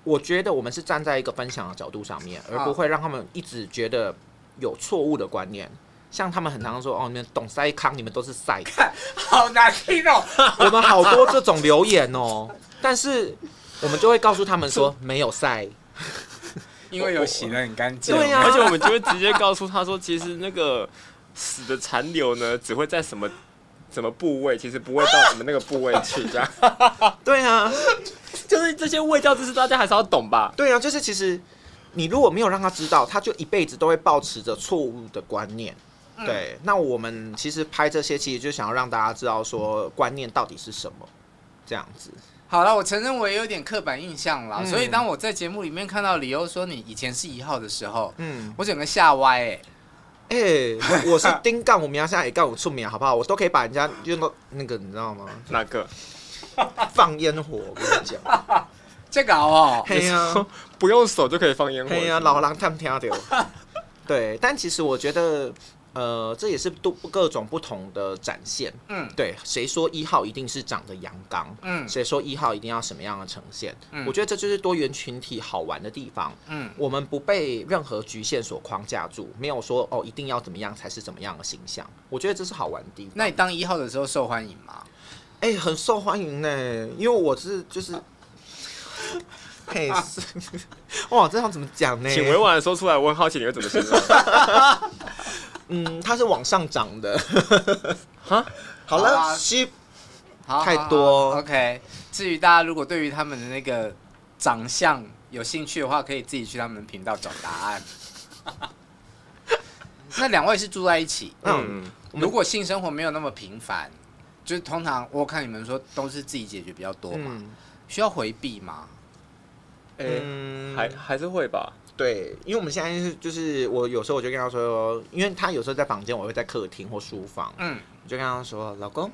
我觉得我们是站在一个分享的角度上面，而不会让他们一直觉得有错误的观念。像他们很常说：“哦，你们懂塞康，你们都是塞。”好难听哦！我们好多这种留言哦，但是我们就会告诉他们说 没有塞，因为有洗的很干净。对呀，而且我们就会直接告诉他说：“其实那个死的残留呢，只会在什么什么部位，其实不会到我们那个部位去。”这样。对啊。就是这些卫教知识，大家还是要懂吧？对啊，就是其实你如果没有让他知道，他就一辈子都会保持着错误的观念。对，那我们其实拍这些，其实就想要让大家知道说观念到底是什么，这样子。好了，我承认我也有点刻板印象啦。嗯、所以当我在节目里面看到理由说你以前是一号的时候，嗯，我整个吓歪哎、欸。哎、欸，我是丁杠，我名下也杠我出名，好不好？我都可以把人家用到那个，你知道吗？哪个？放烟火，我跟你讲，这个哦，嘿呀、啊，不用手就可以放烟火，嘿呀、啊，老狼他们听到？对，但其实我觉得。呃，这也是多各种不同的展现。嗯，对，谁说一号一定是长得阳刚？嗯，谁说一号一定要什么样的呈现？嗯，我觉得这就是多元群体好玩的地方。嗯，我们不被任何局限所框架住，没有说哦一定要怎么样才是怎么样的形象。我觉得这是好玩的地方。那你当一号的时候受欢迎吗？哎，很受欢迎呢，因为我是就是，嘿，哇，这样怎么讲呢？请委婉的说出来，我很好奇你会怎么形容。嗯，它是往上涨的，哈，好了，吸、啊，太多，OK。至于大家如果对于他们的那个长相有兴趣的话，可以自己去他们频道找答案。那两位是住在一起，嗯，如果性生活没有那么频繁，就是通常我看你们说都是自己解决比较多嘛，嗯、需要回避吗？嗯，还还是会吧。对，因为我们现在是就是我有时候我就跟他说，因为他有时候在房间，我会在客厅或书房，嗯，我就跟他说，老公，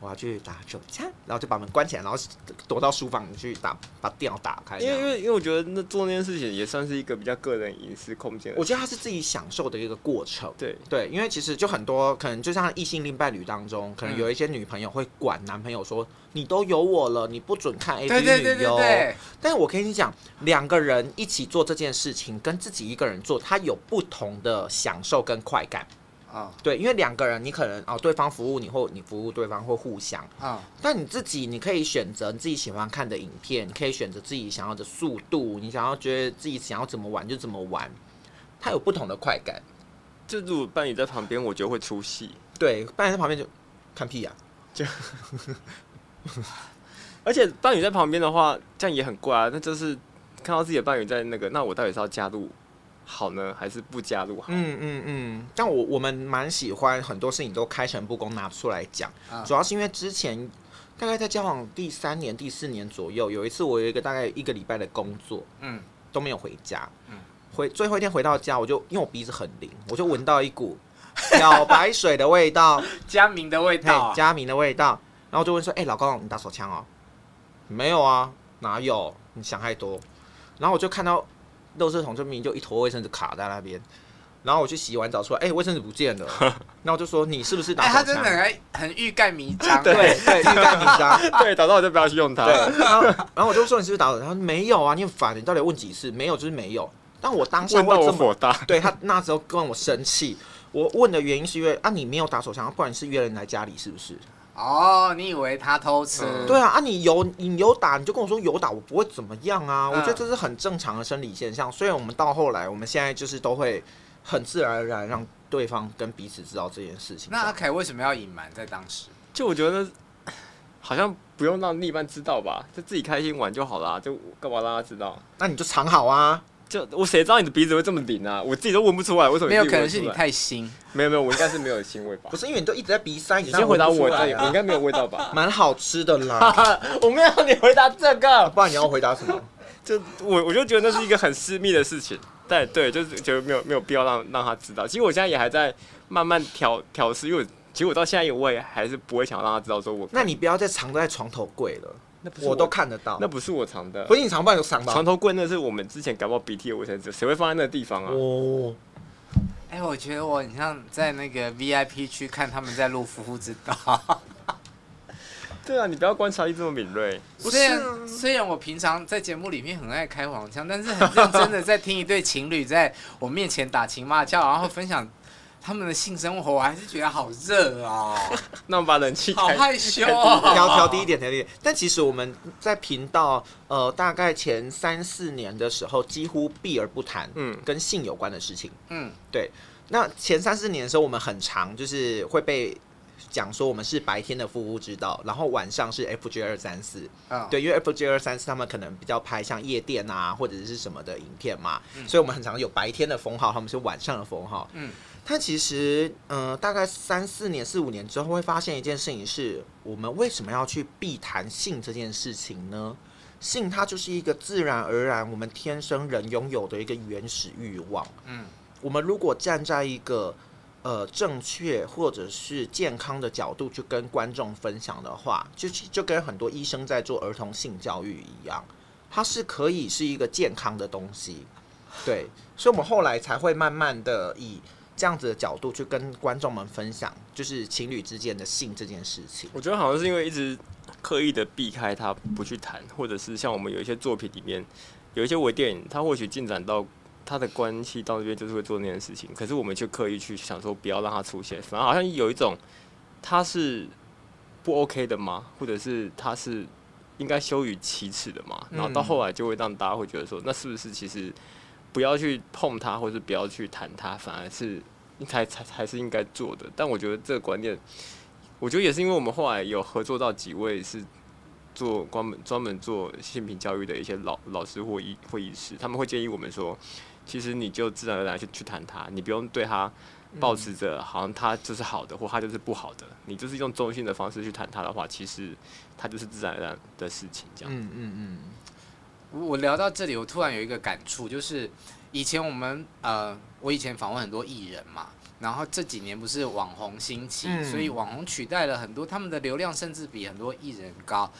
我要去打手枪，然后就把门关起来，然后躲到书房去打，把电脑打开。因为因为因为我觉得那做那件事情也算是一个比较个人隐私空间。我觉得他是自己享受的一个过程。对对，因为其实就很多可能就像异性恋伴侣当中，可能有一些女朋友会管男朋友说。你都有我了，你不准看 AV 女优。但是我跟你讲，两个人一起做这件事情，跟自己一个人做，他有不同的享受跟快感。啊，对，因为两个人，你可能哦，对方服务你，或你服务对方，或互相。啊。但你自己，你可以选择你自己喜欢看的影片，你可以选择自己想要的速度，你想要觉得自己想要怎么玩就怎么玩，它有不同的快感。就如果伴侣在旁边，我觉得会出戏。对，伴侣在旁边就看屁呀，就。而且伴侣在旁边的话，这样也很怪啊。那就是看到自己的伴侣在那个，那我到底是要加入好呢，还是不加入好？嗯嗯嗯。但我我们蛮喜欢很多事情都开诚布公拿出来讲，啊、主要是因为之前大概在交往第三年、第四年左右，有一次我有一个大概一个礼拜的工作，嗯，都没有回家，嗯，回最后一天回到家，我就因为我鼻子很灵，我就闻到一股 漂白水的味道，佳明的味道，佳明的味道。然后就问说：“哎、欸，老公，你打手枪哦？”“没有啊，哪有？你想太多。”然后我就看到，垃圾桶就明明就一坨卫生纸卡在那边。然后我去洗完澡出来，哎、欸，卫生纸不见了。然后我就说：“你是不是打手枪？”哎、欸，他真的很很欲盖弥彰。对 对，欲盖弥彰。对，打到我就不要去用它。然后，然后我就说：“你是不是打手枪？”他说：“没有啊，你很烦，你到底问几次？没有就是没有。”但我当下会这么火大。对他那时候跟我生气。我问的原因是因为啊，你没有打手枪，不然你是约人来家里是不是？哦，你以为他偷吃？嗯、对啊，啊你有你有打，你就跟我说有打，我不会怎么样啊。嗯、我觉得这是很正常的生理现象。所以我们到后来，我们现在就是都会很自然而然让对方跟彼此知道这件事情。那阿凯为什么要隐瞒在当时？就我觉得好像不用让另一半知道吧，就自己开心玩就好啦，就干嘛让他知道？那你就藏好啊。就我谁知道你的鼻子会这么灵啊？我自己都闻不出来，为什么？没有，可能是你太腥。没有没有，我应该是没有腥味吧？不是因为你都一直在鼻塞，你先回答我，我应该没有味道吧？蛮好吃的啦。我没有让你回答这个，不然你要回答什么？就我我就觉得那是一个很私密的事情，但对，就是觉得没有没有必要让让他知道。其实我现在也还在慢慢调调试，因为其实我到现在我也还是不会想让他知道说我。那你不要再藏在床头柜了。那不是我，我都看得到，那不是我藏的，不是你藏，不然有藏吧？床头柜那是我们之前感冒鼻涕的卫生纸，谁会放在那个地方啊？哦，哎、欸，我觉得我很像在那个 VIP 区看他们在录《夫妇之道》。对啊，你不要观察力这么敏锐。虽然虽然我平常在节目里面很爱开黄腔，但是很认真的在听一对情侣在我面前打情骂俏，然后分享。他们的性生活，我还是觉得好热啊！那我们把冷气好害羞，调调低一点，调低一点。但其实我们在频道，呃，大概前三四年的时候，几乎避而不谈，嗯，跟性有关的事情，嗯，对。那前三四年的时候，我们很常就是会被讲说我们是白天的夫妇之道，然后晚上是 FJ 二三四，啊，对，因为 FJ 二三四他们可能比较拍像夜店啊或者是什么的影片嘛，嗯，所以我们很常有白天的封号，他们是晚上的封号，嗯。但其实，呃，大概三四年、四五年之后，会发现一件事情是：我们为什么要去避谈性这件事情呢？性它就是一个自然而然，我们天生人拥有的一个原始欲望。嗯，我们如果站在一个呃正确或者是健康的角度去跟观众分享的话，就就跟很多医生在做儿童性教育一样，它是可以是一个健康的东西。对，所以我们后来才会慢慢的以这样子的角度去跟观众们分享，就是情侣之间的性这件事情。我觉得好像是因为一直刻意的避开他不去谈，或者是像我们有一些作品里面有一些微电影，它或许进展到他的关系到这边就是会做那件事情，可是我们却刻意去想说不要让他出现，反而好像有一种他是不 OK 的吗？或者是他是应该羞于启齿的吗？然后到后来就会让大家会觉得说，那是不是其实？不要去碰它，或是不要去谈它，反而是才才才是应该做的。但我觉得这个观念，我觉得也是因为我们后来有合作到几位是做专门专门做性平教育的一些老老师或医会医师，他们会建议我们说，其实你就自然而然去去谈它，你不用对它抱持着好像它就是好的，或它就是不好的，你就是用中性的方式去谈它的话，其实它就是自然而然的事情，这样。嗯嗯嗯。我聊到这里，我突然有一个感触，就是以前我们呃，我以前访问很多艺人嘛，然后这几年不是网红兴起，嗯、所以网红取代了很多，他们的流量甚至比很多艺人高。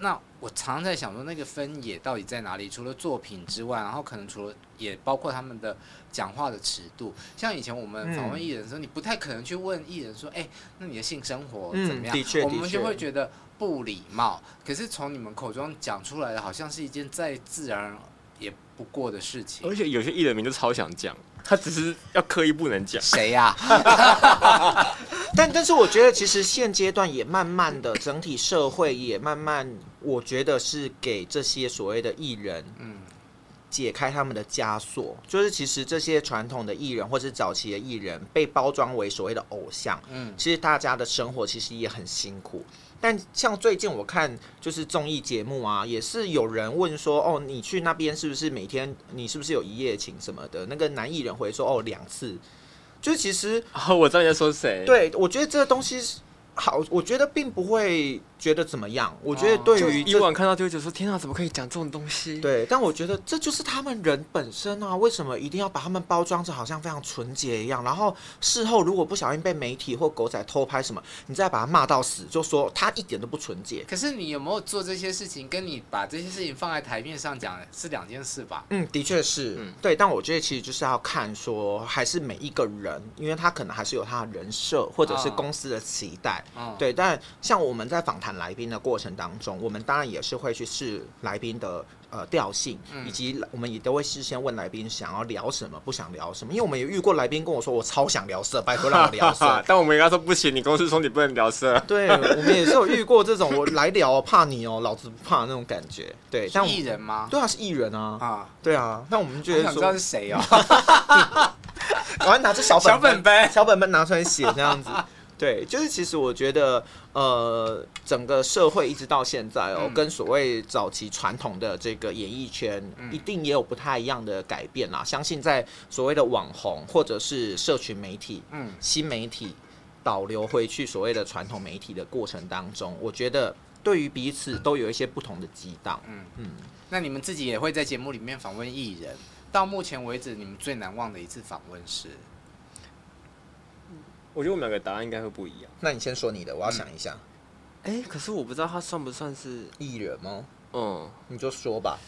那我常常在想说，那个分野到底在哪里？除了作品之外，然后可能除了也包括他们的讲话的尺度。像以前我们访问艺人的时候，嗯、你不太可能去问艺人说：“哎、欸，那你的性生活怎么样？”嗯、我们就会觉得。不礼貌，可是从你们口中讲出来的，好像是一件再自然也不过的事情。而且有些艺人名就超想讲，他只是要刻意不能讲。谁呀？但但是我觉得，其实现阶段也慢慢的，整体社会也慢慢，我觉得是给这些所谓的艺人，嗯，解开他们的枷锁。就是其实这些传统的艺人或者早期的艺人，被包装为所谓的偶像，嗯，其实大家的生活其实也很辛苦。但像最近我看就是综艺节目啊，也是有人问说，哦，你去那边是不是每天你是不是有一夜情什么的？那个男艺人回说，哦，两次。就是其实，哦，我知道你在说谁。对，我觉得这个东西好，我觉得并不会。觉得怎么样？我觉得对于以往看到就会觉得说：“天啊，怎么可以讲这种东西？”对，但我觉得这就是他们人本身啊！为什么一定要把他们包装成好像非常纯洁一样？然后事后如果不小心被媒体或狗仔偷拍什么，你再把他骂到死，就说他一点都不纯洁。可是你有没有做这些事情？跟你把这些事情放在台面上讲是两件事吧？嗯，的确是。嗯，对。但我觉得其实就是要看说，还是每一个人，因为他可能还是有他的人设或者是公司的期待。嗯，对。但像我们在访谈来宾的过程。当中，我们当然也是会去试来宾的呃调性，以及我们也都会事先问来宾想要聊什么，不想聊什么。因为我们也遇过来宾跟我说，我超想聊色，拜托让我聊色。但我们跟他说不行，你公司说你不能聊色。对，我们也是有遇过这种，我来聊怕你哦，老子不怕那种感觉。对，像艺人吗？对啊，是艺人啊。啊，对啊。那我们觉得想知道是谁哦？我还拿着小本本本，小本本拿出来写这样子。对，就是其实我觉得，呃，整个社会一直到现在哦，嗯、跟所谓早期传统的这个演艺圈，嗯、一定也有不太一样的改变啦。相信在所谓的网红或者是社群媒体，嗯，新媒体导流回去所谓的传统媒体的过程当中，我觉得对于彼此都有一些不同的激荡。嗯嗯，嗯那你们自己也会在节目里面访问艺人，到目前为止，你们最难忘的一次访问是？我觉得我们两个答案应该会不一样。那你先说你的，我要想一下。哎、嗯欸，可是我不知道他算不算是艺人吗？嗯，你就说吧。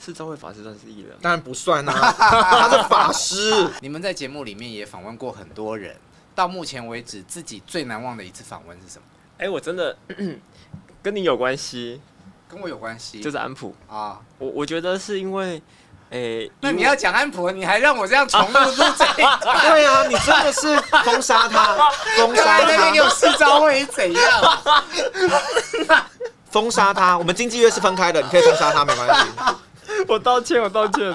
是昭慧法师算是艺人？当然不算啊，他是法师。你们在节目里面也访问过很多人，到目前为止自己最难忘的一次访问是什么？哎、欸，我真的 跟你有关系，跟我有关系，就是安普啊。我我觉得是因为。哎，欸、那你要讲安婆，你还让我这样重复录这一段？对啊，你真的是封杀他，封杀他，那边给我试招会怎样？封杀他，我们经纪约是分开的，你可以封杀他，没关系。我道歉，我道歉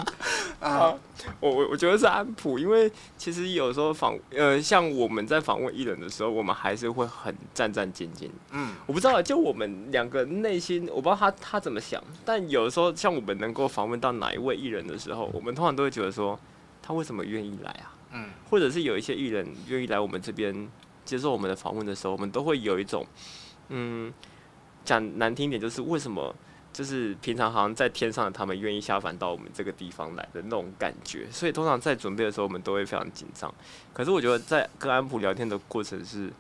啊！我我我觉得是安普，因为其实有时候访呃，像我们在访问艺人的时候，我们还是会很战战兢兢。嗯，我不知道，就我们两个内心，我不知道他他怎么想，但有时候像我们能够访问到哪一位艺人的时候，我们通常都会觉得说，他为什么愿意来啊？嗯，或者是有一些艺人愿意来我们这边接受我们的访问的时候，我们都会有一种，嗯，讲难听一点，就是为什么？就是平常好像在天上的他们愿意下凡到我们这个地方来的那种感觉，所以通常在准备的时候，我们都会非常紧张。可是我觉得在跟安普聊天的过程是，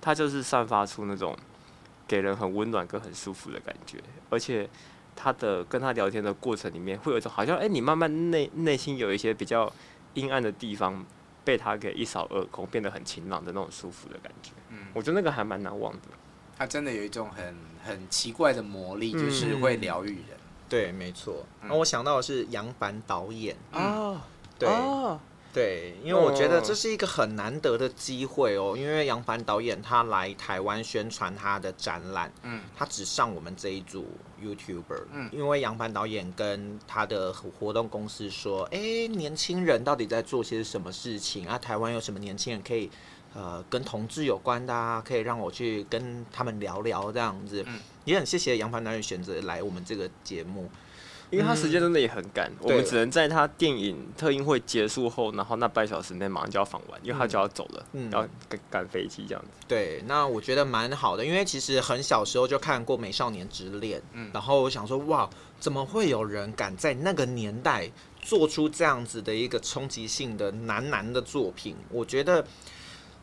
他就是散发出那种给人很温暖跟很舒服的感觉，而且他的跟他聊天的过程里面，会有一种好像哎、你慢慢内内心有一些比较阴暗的地方被他给一扫而空，变得很晴朗的那种舒服的感觉。嗯，我觉得那个还蛮难忘的。他真的有一种很很奇怪的魔力，就是会疗愈人。嗯、对，没错。那、嗯、我想到的是杨凡导演啊，嗯、对、啊、对，因为我觉得这是一个很难得的机会哦。因为杨凡导演他来台湾宣传他的展览，嗯，他只上我们这一组 YouTuber，嗯，因为杨凡导演跟他的活动公司说，哎，年轻人到底在做些什么事情啊？台湾有什么年轻人可以？呃，跟同志有关的啊，可以让我去跟他们聊聊这样子。嗯，也很谢谢杨凡导演选择来我们这个节目，因为他时间真的也很赶，嗯、我们只能在他电影特映会结束后，然后那半小时内马上就要访完，因为他就要走了，嗯，要赶赶飞机这样子。对，那我觉得蛮好的，因为其实很小时候就看过《美少年之恋》，嗯，然后我想说，哇，怎么会有人敢在那个年代做出这样子的一个冲击性的男男的作品？我觉得。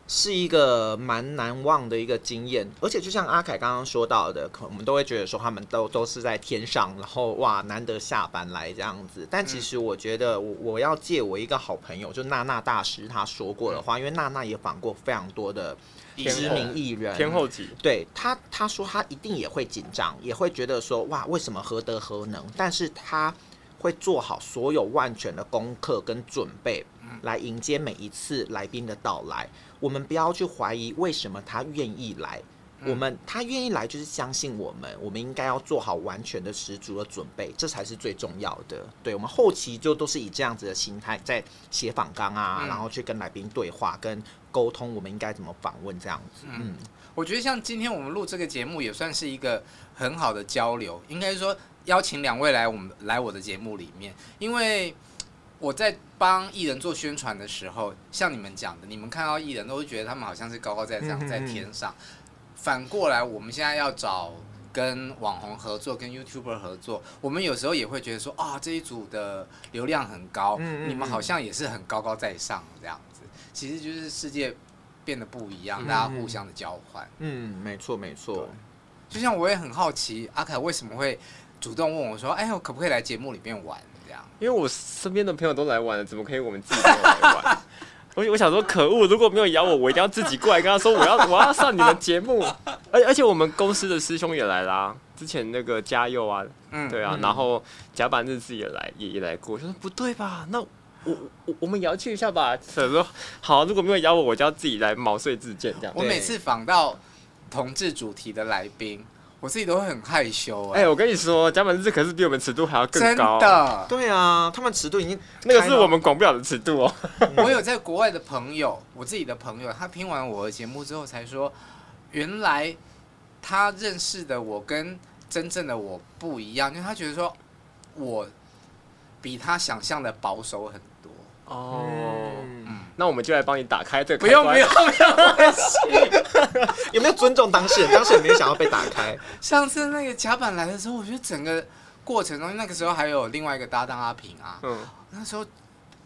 是一个蛮难忘的一个经验，而且就像阿凯刚刚说到的，可我们都会觉得说他们都都是在天上，然后哇，难得下班来这样子。但其实我觉得我，我我要借我一个好朋友，就娜娜大师他说过的话，因为娜娜也访过非常多的知名艺人，天后级，对他他说他一定也会紧张，也会觉得说哇，为什么何德何能？但是他会做好所有万全的功课跟准备，来迎接每一次来宾的到来。我们不要去怀疑为什么他愿意来，我们他愿意来就是相信我们，我们应该要做好完全的十足的准备，这才是最重要的。对，我们后期就都是以这样子的心态在写访纲啊，然后去跟来宾对话跟沟通，我们应该怎么访问这样子。嗯，我觉得像今天我们录这个节目也算是一个很好的交流，应该说邀请两位来我们来我的节目里面，因为。我在帮艺人做宣传的时候，像你们讲的，你们看到艺人都会觉得他们好像是高高在上，在天上。反过来，我们现在要找跟网红合作、跟 YouTuber 合作，我们有时候也会觉得说，啊，这一组的流量很高，你们好像也是很高高在上这样子。其实就是世界变得不一样，大家互相的交换。嗯，没错没错。就像我也很好奇，阿凯为什么会主动问我说，哎，我可不可以来节目里面玩？因为我身边的朋友都来玩了，怎么可以我们自己来玩？我我想说，可恶！如果没有邀我，我一定要自己过来跟他说，我要 我要上你们节目。而而且我们公司的师兄也来啦，之前那个嘉佑啊，嗯，对啊，然后甲板日志也来也也来过。我说不对吧？那我我我们也要去一下吧。他说好，如果没有邀我，我就要自己来毛遂自荐这样。我每次访到同志主题的来宾。我自己都会很害羞哎、欸，我跟你说，甲板日志可是比我们尺度还要更高。真的？对啊，他们尺度已经那个是我们管不了的尺度哦。我有在国外的朋友，我自己的朋友，他听完我的节目之后才说，原来他认识的我跟真正的我不一样，因为他觉得说我比他想象的保守很多。哦。嗯那我们就来帮你打开这个。不用不用不用，关系。有没有尊重当事人？当事人没有想要被打开。上次那个甲板来的时候，我觉得整个过程中，那个时候还有另外一个搭档阿平啊。嗯。那时候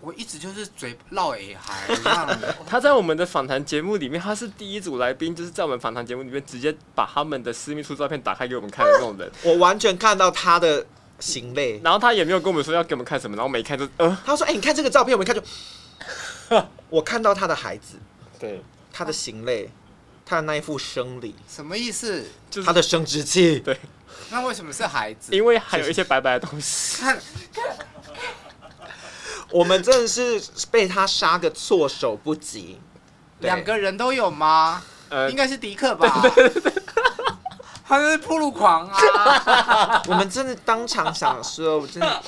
我一直就是嘴绕耳还。他在我们的访谈节目里面，他是第一组来宾，就是在我们访谈节目里面直接把他们的私密处照片打开给我们看的那种人。我完全看到他的行泪，然后他也没有跟我们说要给我们看什么，然后每一看就呃，他说：“哎、欸，你看这个照片，我们看就。” 我看到他的孩子，对，他的行泪，他的那一副生理，什么意思？就是他的生殖器。对，那为什么是孩子？因为还有一些白白的东西。看，我们真的是被他杀个措手不及。两个人都有吗？呃，应该是迪克吧。他就是铺路狂啊！我们真的当场想说，我真的。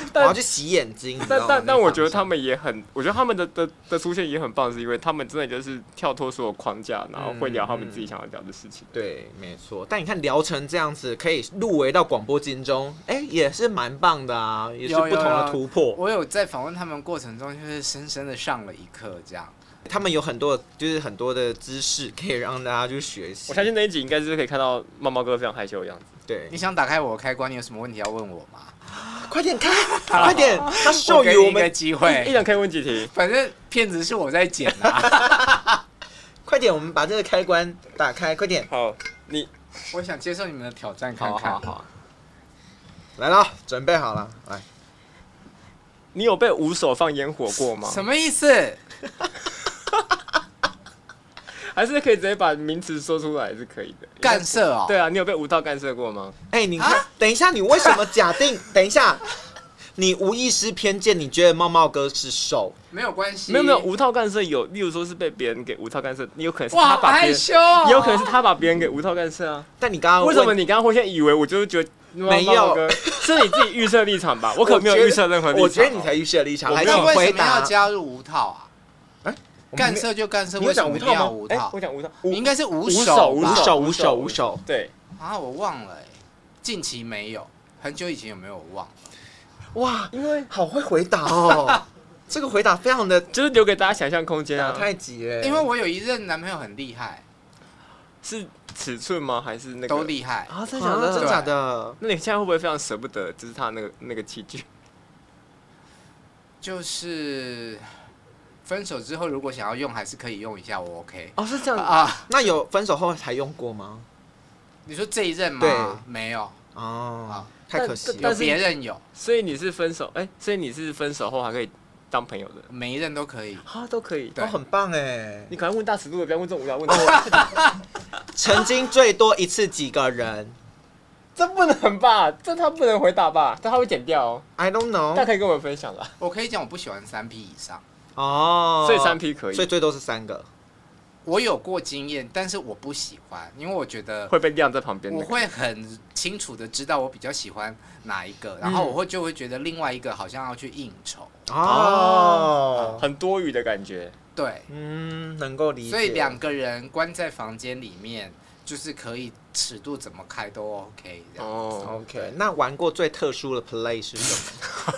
我要去洗眼睛。但但但我觉得他们也很，我觉得他们的的的出现也很棒，是因为他们真的就是跳脱所有框架，然后会聊他们自己想要聊的事情。嗯、对，没错。但你看聊成这样子，可以入围到广播金钟，哎、欸，也是蛮棒的啊，也是不同的突破。有有有，我有在访问他们过程中，就是深深的上了一课，这样。他们有很多，就是很多的知识可以让大家去学习。我相信那一集应该是可以看到猫猫哥非常害羞的样子。对，你想打开我的开关，你有什么问题要问我吗？快点开，快点！他授予我们一个机会，一人可以问几题。反正片子是我在剪啊。快点，我们把这个开关打开，快点。好，你，我想接受你们的挑战，看看。好，好，好，来了，准备好了，来。你有被五手放烟火过吗？什么意思？还是可以直接把名词说出来是可以的。干涉哦。对啊，你有被无套干涉过吗？哎、欸，你看，啊、等一下，你为什么假定？等一下，你无意识偏见，你觉得茂茂哥是瘦？没有关系。没有没有，无套干涉有，例如说是被别人给无套干涉，你有可能是他把别人，害羞哦、也有可能是他把别人给无套干涉啊。但你刚刚为什么你刚刚会先以为我就是觉得没有？是你自己预设立场吧？我可没有预设任何立场。我觉得你才预设立场。还是你为什么要加入无套啊？干涉就干涉，为什么无套无套？我讲无套，你应该是无手，无手，无手，无手。对啊，我忘了，近期没有，很久以前有没有我忘了？哇，因为好会回答哦，这个回答非常的，就是留给大家想象空间啊，太急了。因为我有一任男朋友很厉害，是尺寸吗？还是那个都厉害啊？真的假的？真的假的？那你现在会不会非常舍不得？就是他那个那个器具，就是。分手之后，如果想要用，还是可以用一下，我 OK。哦，是这样啊？那有分手后才用过吗？你说这一任吗？对，没有。哦，太可惜了。有别人有，所以你是分手？哎，所以你是分手后还可以当朋友的？每一任都可以啊，都可以，都很棒哎。你赶快问大尺度的，不要问这种无聊问题。曾经最多一次几个人？这不能吧？这他不能回答吧？这他会剪掉哦。I don't know。大家可以跟我分享了。我可以讲，我不喜欢三 P 以上。哦，所以三批可以，所以最多是三个。我有过经验，但是我不喜欢，因为我觉得会被晾在旁边。我会很清楚的知道我比较喜欢哪一个，然后我会就会觉得另外一个好像要去应酬哦，很多余的感觉。对，嗯，能够理解。所以两个人关在房间里面。就是可以尺度怎么开都 OK 哦、oh,，OK。那玩过最特殊的 play 是什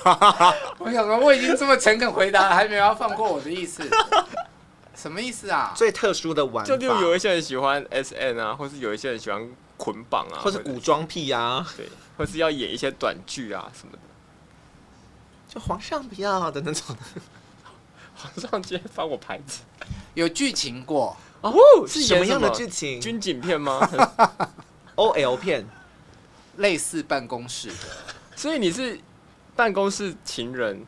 么？我想说我已经这么诚恳回答了，还没有要放过我的意思。什么意思啊？最特殊的玩法，就有一些人喜欢 SN 啊，或是有一些人喜欢捆绑啊，或是古装癖啊，对，或是要演一些短剧啊什么的。就皇上不要的那种。皇上今天发我牌子，有剧情过。哦，是什么样的剧情？军警片吗？OL 片，类似办公室的。所以你是办公室情人，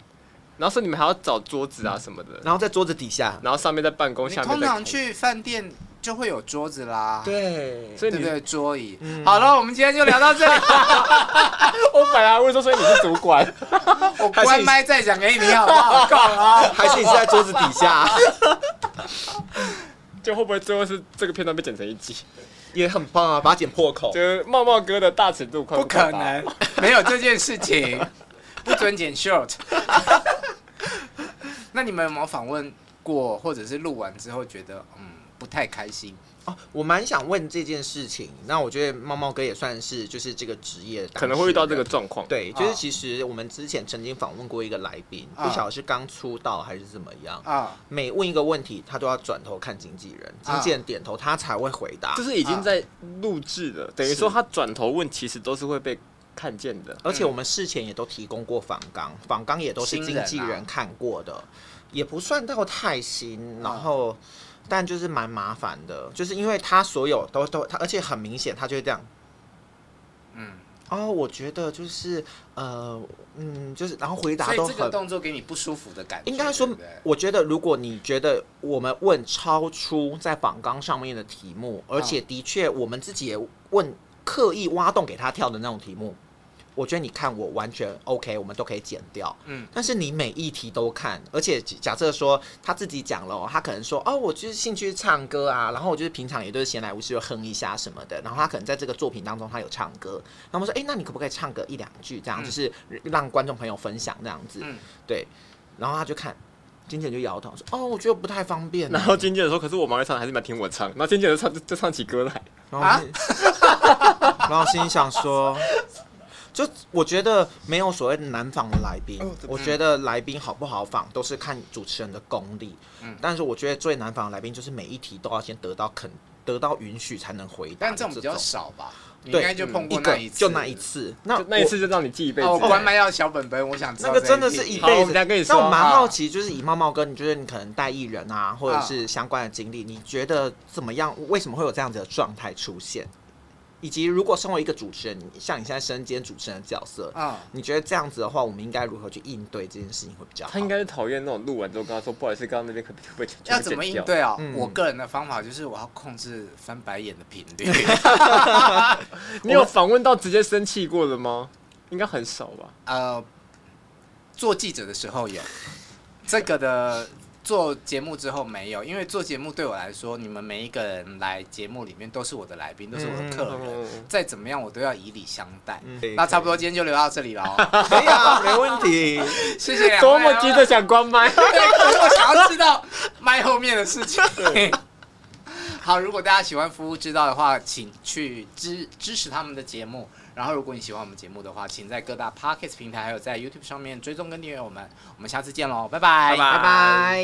然后说你们还要找桌子啊什么的，然后在桌子底下，然后上面在办公，下面通常去饭店就会有桌子啦。对，所以你对桌椅。好了，我们今天就聊到这里。我本来会说，所以你是主管，我关麦再讲给你听好不好？够了，还是你是在桌子底下？就会不会最后是这个片段被剪成一集，也很棒啊，把它剪破口。就是茂茂哥的大尺度，不可能，没有这件事情，不准剪 short。那你们有没有访问过，或者是录完之后觉得嗯不太开心？哦，我蛮想问这件事情。那我觉得猫猫哥也算是就是这个职业可能会遇到这个状况。对，就是其实我们之前曾经访问过一个来宾，不晓得是刚出道还是怎么样啊。每问一个问题，他都要转头看经纪人，经纪人点头，他才会回答。就是已经在录制了，等于说他转头问，其实都是会被看见的。而且我们事前也都提供过访纲，访纲也都是经纪人看过的，也不算到太新，然后。但就是蛮麻烦的，就是因为他所有都都他，而且很明显，他就会这样，嗯，哦，我觉得就是呃，嗯，就是然后回答都很，这个动作给你不舒服的感觉。应该说，我觉得如果你觉得我们问超出在访纲上面的题目，而且的确我们自己也问刻意挖洞给他跳的那种题目，我觉得你看我完全 OK，我们都可以剪掉。嗯，但是你每一题都看，而且假设说他自己讲了，他可能说哦，我就是兴趣唱歌啊，然后我就是平常也都是闲来无事就哼一下什么的，然后他可能在这个作品当中他有唱歌，然后我们说，哎、欸，那你可不可以唱个一两句这样，就是让观众朋友分享这样子？嗯，对，然后他就看。金姐就摇头说：“哦，我觉得不太方便。”然后经纪人说：“可是我忙着唱，还是蛮听我唱。”然后金姐就唱就，就唱起歌来。然后，啊、然后心里想说：“就我觉得没有所谓的难访的来宾，我觉得来宾好不好访都是看主持人的功力。嗯，但是我觉得最难访的来宾就是每一题都要先得到肯，得到允许才能回答。但这种比较少吧。”应该就碰过那一次，就那一次，那那一次就让你记一辈子。哦，关麦要小本本，我想知道那个真的是一辈子。那我蛮好奇，就是以茂茂哥，你觉得你可能带艺人啊，或者是相关的经历，你觉得怎么样？为什么会有这样子的状态出现？以及，如果身为一个主持人，像你现在身兼主持人的角色，啊，你觉得这样子的话，我们应该如何去应对这件事情会比较好？他应该是讨厌那种录完之后跟他说：“不好意思，刚刚那边可不可以？”要怎么应对啊？嗯、我个人的方法就是我要控制翻白眼的频率。你有访问到直接生气过的吗？应该很少吧？呃，做记者的时候有这个的。做节目之后没有，因为做节目对我来说，你们每一个人来节目里面都是我的来宾，都是我的客人，嗯、再怎么样我都要以礼相待。嗯、那差不多今天就聊到这里了，可以 啊，没问题。谢谢。多么急着想关麦，对，我想要知道麦后面的事情。好，如果大家喜欢服务知道的话，请去支支持他们的节目。然后，如果你喜欢我们节目的话，请在各大 Podcast 平台还有在 YouTube 上面追踪跟订阅我们。我们下次见喽，拜拜，拜拜。